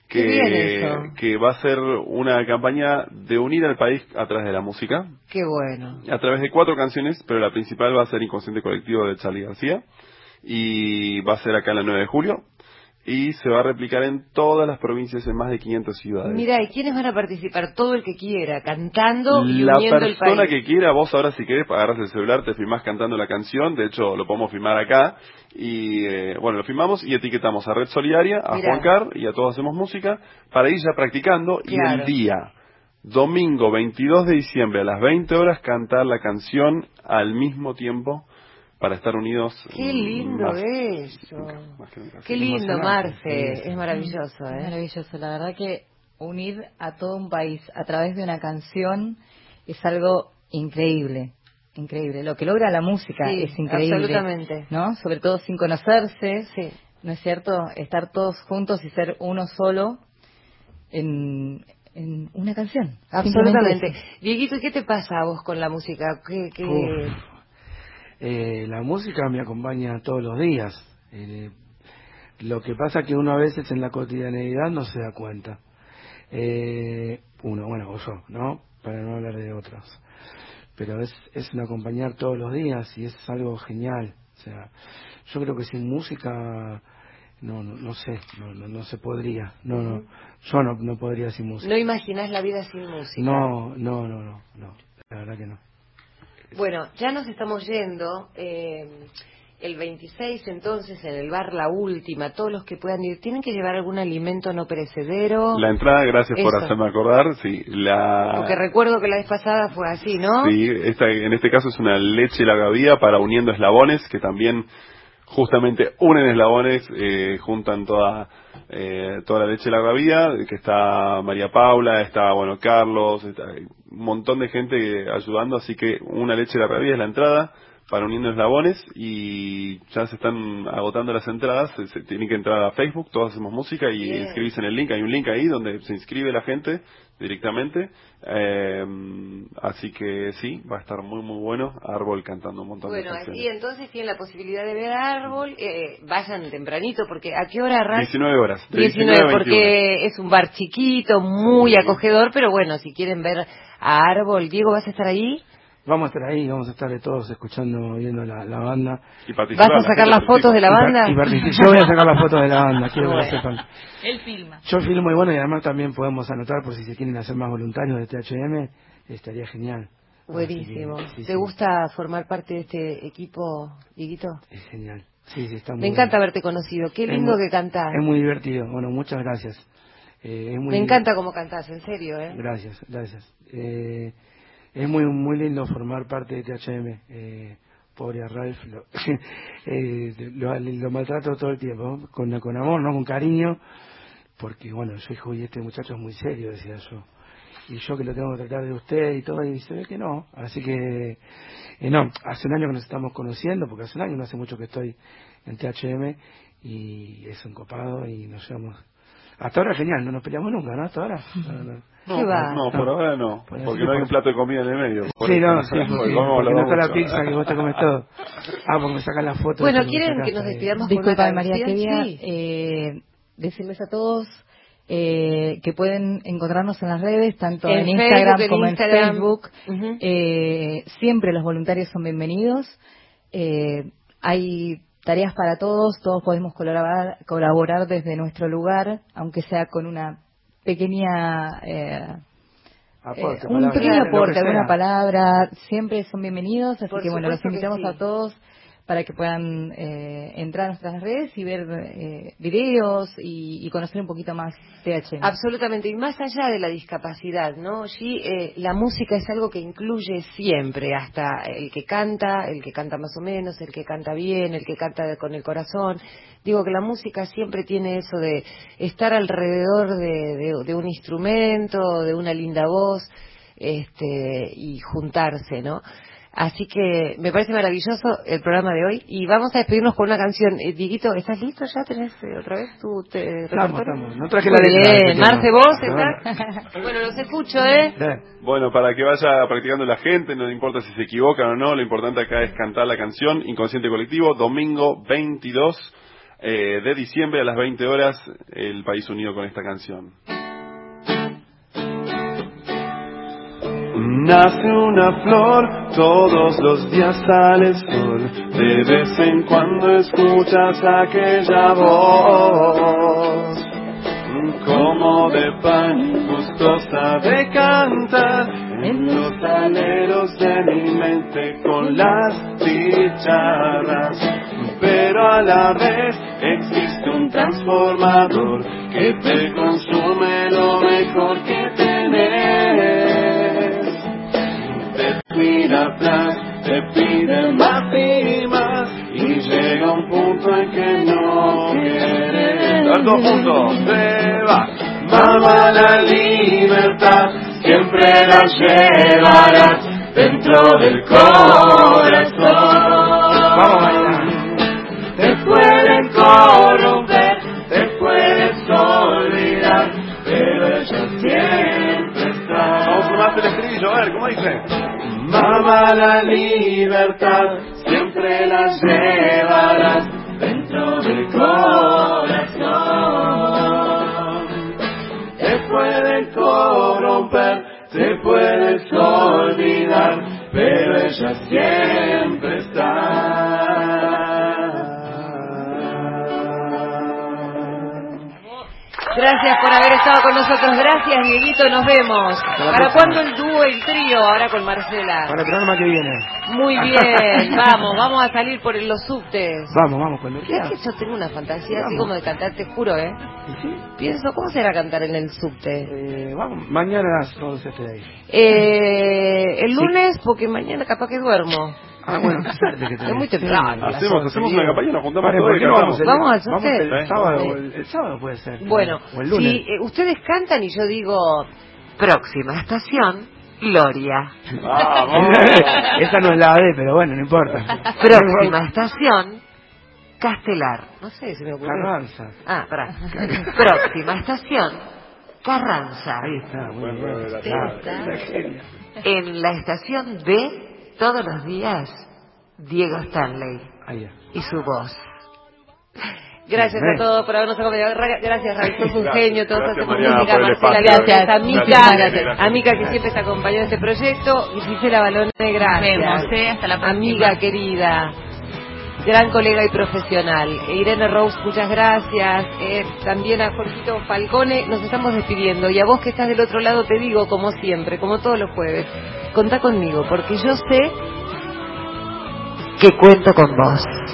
que, que va a ser una campaña de unir al país a través de la música, Qué bueno. a través de cuatro canciones, pero la principal va a ser Inconsciente Colectivo de Charlie García y va a ser acá en la 9 de julio y se va a replicar en todas las provincias en más de 500 ciudades. Mira, ¿y quiénes van a participar? Todo el que quiera, cantando y la uniendo el persona país. que quiera, vos ahora si querés agarras el celular, te filmás cantando la canción, de hecho lo podemos filmar acá, y eh, bueno, lo filmamos y etiquetamos a Red Solidaria, a Mirá. Juan Car y a Todos Hacemos Música, para ir ya practicando, y el día domingo 22 de diciembre a las 20 horas cantar la canción al mismo tiempo para estar unidos. Qué lindo eso. Qué lindo, Marce. Es maravilloso, ¿eh? maravilloso. La verdad que unir a todo un país a través de una canción es algo increíble. Increíble. Lo que logra la música es increíble. Absolutamente. ¿No? Sobre todo sin conocerse. Sí. ¿No es cierto? Estar todos juntos y ser uno solo en, en una canción. Absolutamente. Dieguito, ¿qué te pasa a vos con la música? ¿Qué, eh, la música me acompaña todos los días. Eh, lo que pasa que uno a veces en la cotidianeidad no se da cuenta. Eh, uno, bueno, o yo, ¿no? Para no hablar de otros. Pero es, es un acompañar todos los días y es algo genial. O sea, yo creo que sin música no, no, no sé, no, no, no, se podría. No, no, yo no, no podría sin música. ¿No imaginas la vida sin música? No, no, no, no, no, la verdad que no. Bueno, ya nos estamos yendo. Eh, el 26 entonces en el bar La Última, todos los que puedan ir, ¿tienen que llevar algún alimento no perecedero? La entrada, gracias por hacerme acordar, sí. La... Porque recuerdo que la vez pasada fue así, ¿no? Sí, esta, en este caso es una leche la gavía para uniendo eslabones, que también justamente unen eslabones, eh, juntan toda eh, toda la leche de la gavía, que está María Paula, está bueno Carlos, está, un montón de gente ayudando, así que una leche de la gavía es la entrada para uniendo eslabones y ya se están agotando las entradas, se, tienen que entrar a Facebook, todos hacemos música y inscribirse en el link, hay un link ahí donde se inscribe la gente directamente. Eh, así que sí, va a estar muy muy bueno. Árbol cantando un montón de canciones. Bueno, y entonces tienen la posibilidad de ver Árbol. Eh, vayan tempranito, porque ¿a qué hora arranca? 19 horas. 19, porque es un bar chiquito, muy acogedor, pero bueno, si quieren ver a Árbol, Diego, ¿vas a estar ahí? Vamos a estar ahí, vamos a estar de todos escuchando, viendo la, banda. ¿Vas a sacar las fotos de la banda? yo voy a sacar las fotos de la banda, quiero que sepan. Él filma. Yo filmo y bueno, y además también podemos anotar por si se quieren hacer más voluntarios de THM, estaría genial. Buenísimo. ¿Te gusta formar parte de este equipo, Diguito? Es genial. Sí, sí, está Me encanta haberte conocido. Qué lindo que cantás. Es muy divertido. Bueno, muchas gracias. Eh, Me encanta cómo cantás, en serio, ¿eh? Gracias, gracias. Eh, es muy muy lindo formar parte de THM. Eh, pobre a Ralph, lo, eh, lo, maltrato todo el tiempo, con, con amor, no con cariño, porque bueno, soy hijo y este muchacho es muy serio, decía yo. Y yo que lo tengo que tratar de usted y todo, y se ve que no. Así que, eh, no, hace un año que nos estamos conociendo, porque hace un año, no hace mucho que estoy en THM, y es un copado y nos llevamos hasta ahora genial, no nos peleamos nunca, ¿no? Hasta ahora. No, por ahora no, porque no hay un plato de comida en el medio. sí, no, sí, porque, no está la pizza que vos te comes todo. Ah, porque me sacan las fotos. Bueno, ¿quieren que nos despidamos Disculpa, con María, quería eh, decirles a todos eh, que pueden encontrarnos en las redes, tanto en, Instagram como en Facebook. eh, siempre los voluntarios son bienvenidos. Eh, hay tareas para todos, todos podemos colaborar, colaborar desde nuestro lugar, aunque sea con una pequeña... Eh, eh un pequeño aporte, alguna palabra, siempre son bienvenidos, así que bueno, los invitamos a todos para que puedan eh, entrar a nuestras redes y ver eh, videos y, conocer un poquito más THM. Absolutamente, y más allá de la discapacidad, ¿no? Sí, eh, la música es algo que incluye siempre, hasta el que canta, el que canta más o menos, el que canta bien, el que canta con el corazón. Digo que la música siempre tiene eso de estar alrededor de, de un instrumento, de una linda voz, este, y juntarse, ¿no? Así que me parece maravilloso el programa de hoy y vamos a despedirnos con una canción. Eh, Dieguito, ¿estás listo ya? ¿Tenés eh, otra vez tu te, estamos, estamos. No traje la letra. Bien, Marce, vos estás. bueno, los escucho, ¿eh? Bueno, para que vaya practicando la gente, no importa si se equivocan o no, lo importante acá es cantar la canción Inconsciente Colectivo, domingo 22 eh, de diciembre a las 20 horas, el País Unido con esta canción. Nace una flor, todos los días sale el sol, de vez en cuando escuchas aquella voz, como de pan gustosa de cantar, en los aleros de mi mente con las chicharras, pero a la vez existe un transformador que te consume lo mejor que mira te pide más y más, y llega un punto en que no quiere. Alto punto, se va. Mamá, la libertad siempre la llevarás dentro del corazón. Vamos Te pueden corromper, te puedes olvidar, pero ella siempre está. Vamos a formarte el estribillo, a ver, ¿cómo dice? Mamá, la libertad siempre la llevarás dentro del corazón. Te pueden corromper, te puedes olvidar, pero ella siempre Gracias por haber estado con nosotros. Gracias, Dieguito. Nos vemos. ¿Para cuándo el dúo, el trío? Ahora con Marcela. Para el programa que viene. Muy bien. Vamos, vamos a salir por los subtes. Vamos, vamos, cuando Es quieras. que yo tengo una fantasía así como de cantar, te juro, ¿eh? Pienso, ¿cómo será cantar en el subte? Eh, vamos, mañana todos ahí. Eh, el lunes, porque mañana capaz que duermo. Ah, bueno. Es muy temprano. Hacemos, hacemos una campaña y nos juntamos todos ¿por y qué no cantamos. vamos el, Vamos al vamos sorteo. el sábado, el, el sábado puede ser. Bueno, o el lunes. si eh, ustedes cantan y yo digo, próxima estación, Gloria. Vamos. Esa no es la D, pero bueno, no importa. Próxima estación, Castelar. No sé si me ocurrió. Carranza. Ah, pará. Próxima estación, Carranza. Ahí está, muy Bueno, bien. bueno, está. En la estación B, todos los días, Diego Stanley y su voz. Gracias a todos por habernos acompañado. Ra- Gracias, Raúl, sos un genio. Todos Gracias, hacemos Mariana, música. Marcela, gracias. Gracias. Amica, Gracias. amiga que siempre se acompañó en este proyecto. Y Gisela Balone, gracias. vemos, ¿eh? Hasta la próxima. Amiga querida. Gran colega y profesional. Irene Rose, muchas gracias. Eh, también a Jorgito Falcone, nos estamos despidiendo. Y a vos que estás del otro lado te digo, como siempre, como todos los jueves, contá conmigo, porque yo sé que cuento con vos.